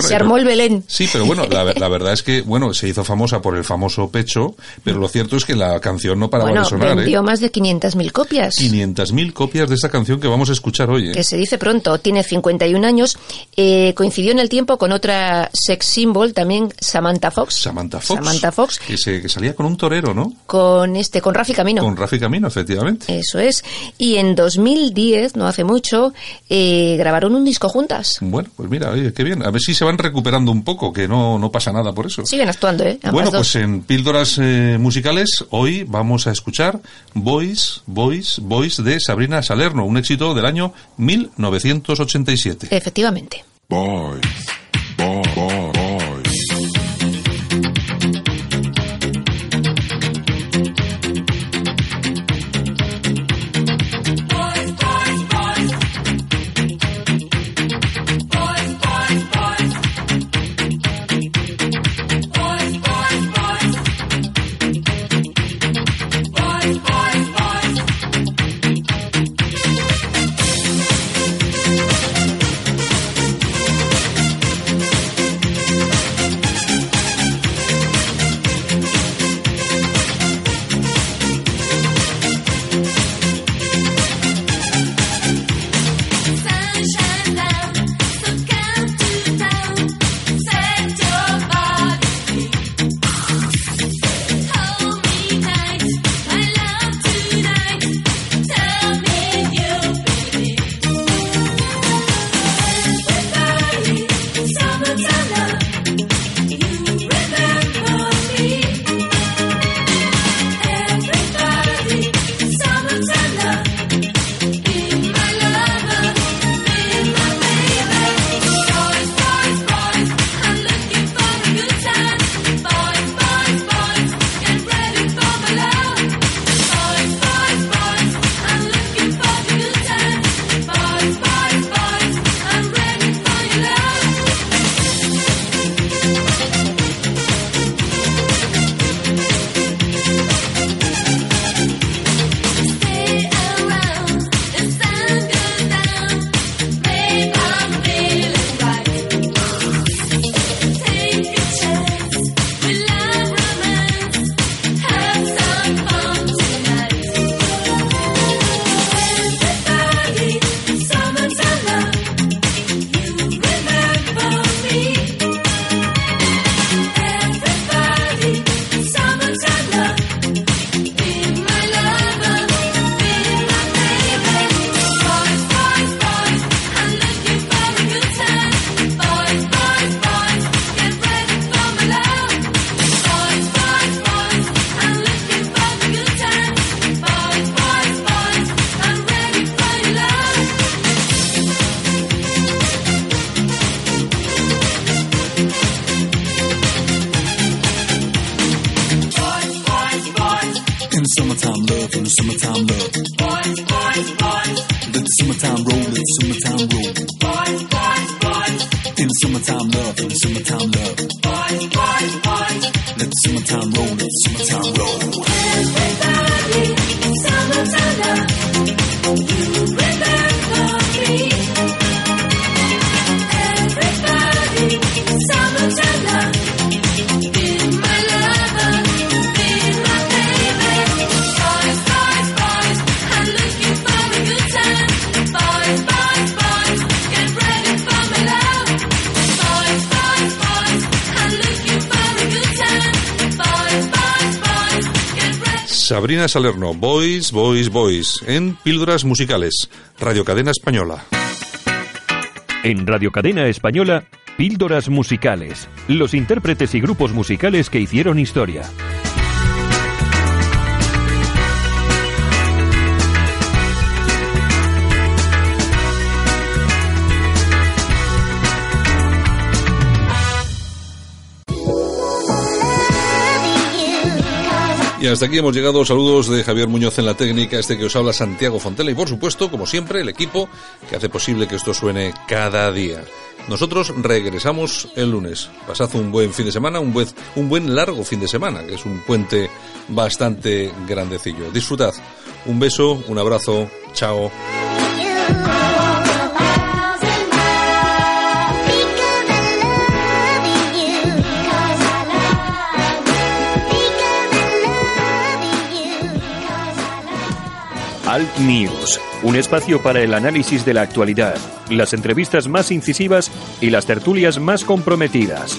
se armó el Belén. Sí, pero bueno, la, verdad es que, bueno, se hizo famosa por el famoso pecho, pero lo cierto es que la canción no paraba de sonar impresionar. Vendió ¿eh? más de 500.000 copias. 500.000 copias de esta canción que vamos a escuchar hoy. ¿eh? Que se dice pronto. Tiene 51 años. Eh, coincidió en el tiempo con otra sex symbol, también Samantha Fox. Samantha Fox. Samantha Fox. Que, se, que salía con un torero, ¿no? Con este, con Rafi Camino. Con Rafi Camino, efectivamente. Eso es. Y en 2010, no hace mucho, eh, grabaron un disco juntas. Bueno, pues mira, oye, qué bien. A ver si se van recuperando un poco, que no, no pasa nada por eso. Siguen actuando, ¿eh? Ambas Bueno, dos. pues en Píldoras eh, Musicales hoy vamos a escuchar Voice, Voice, Voice de Sabrina Salerno, un éxito del año 1987. Efectivamente. Boys, boy, boy, Salerno, Boys, Boys, Boys, en Píldoras Musicales, Radio Cadena Española. En Radio Cadena Española, Píldoras Musicales. Los intérpretes y grupos musicales que hicieron historia. Y hasta aquí hemos llegado. Saludos de Javier Muñoz en la técnica, este que os habla Santiago Fontela y por supuesto, como siempre, el equipo que hace posible que esto suene cada día. Nosotros regresamos el lunes. Pasad un buen fin de semana, un buen, un buen largo fin de semana, que es un puente bastante grandecillo. Disfrutad. Un beso, un abrazo, chao. Alt News, un espacio para el análisis de la actualidad, las entrevistas más incisivas y las tertulias más comprometidas.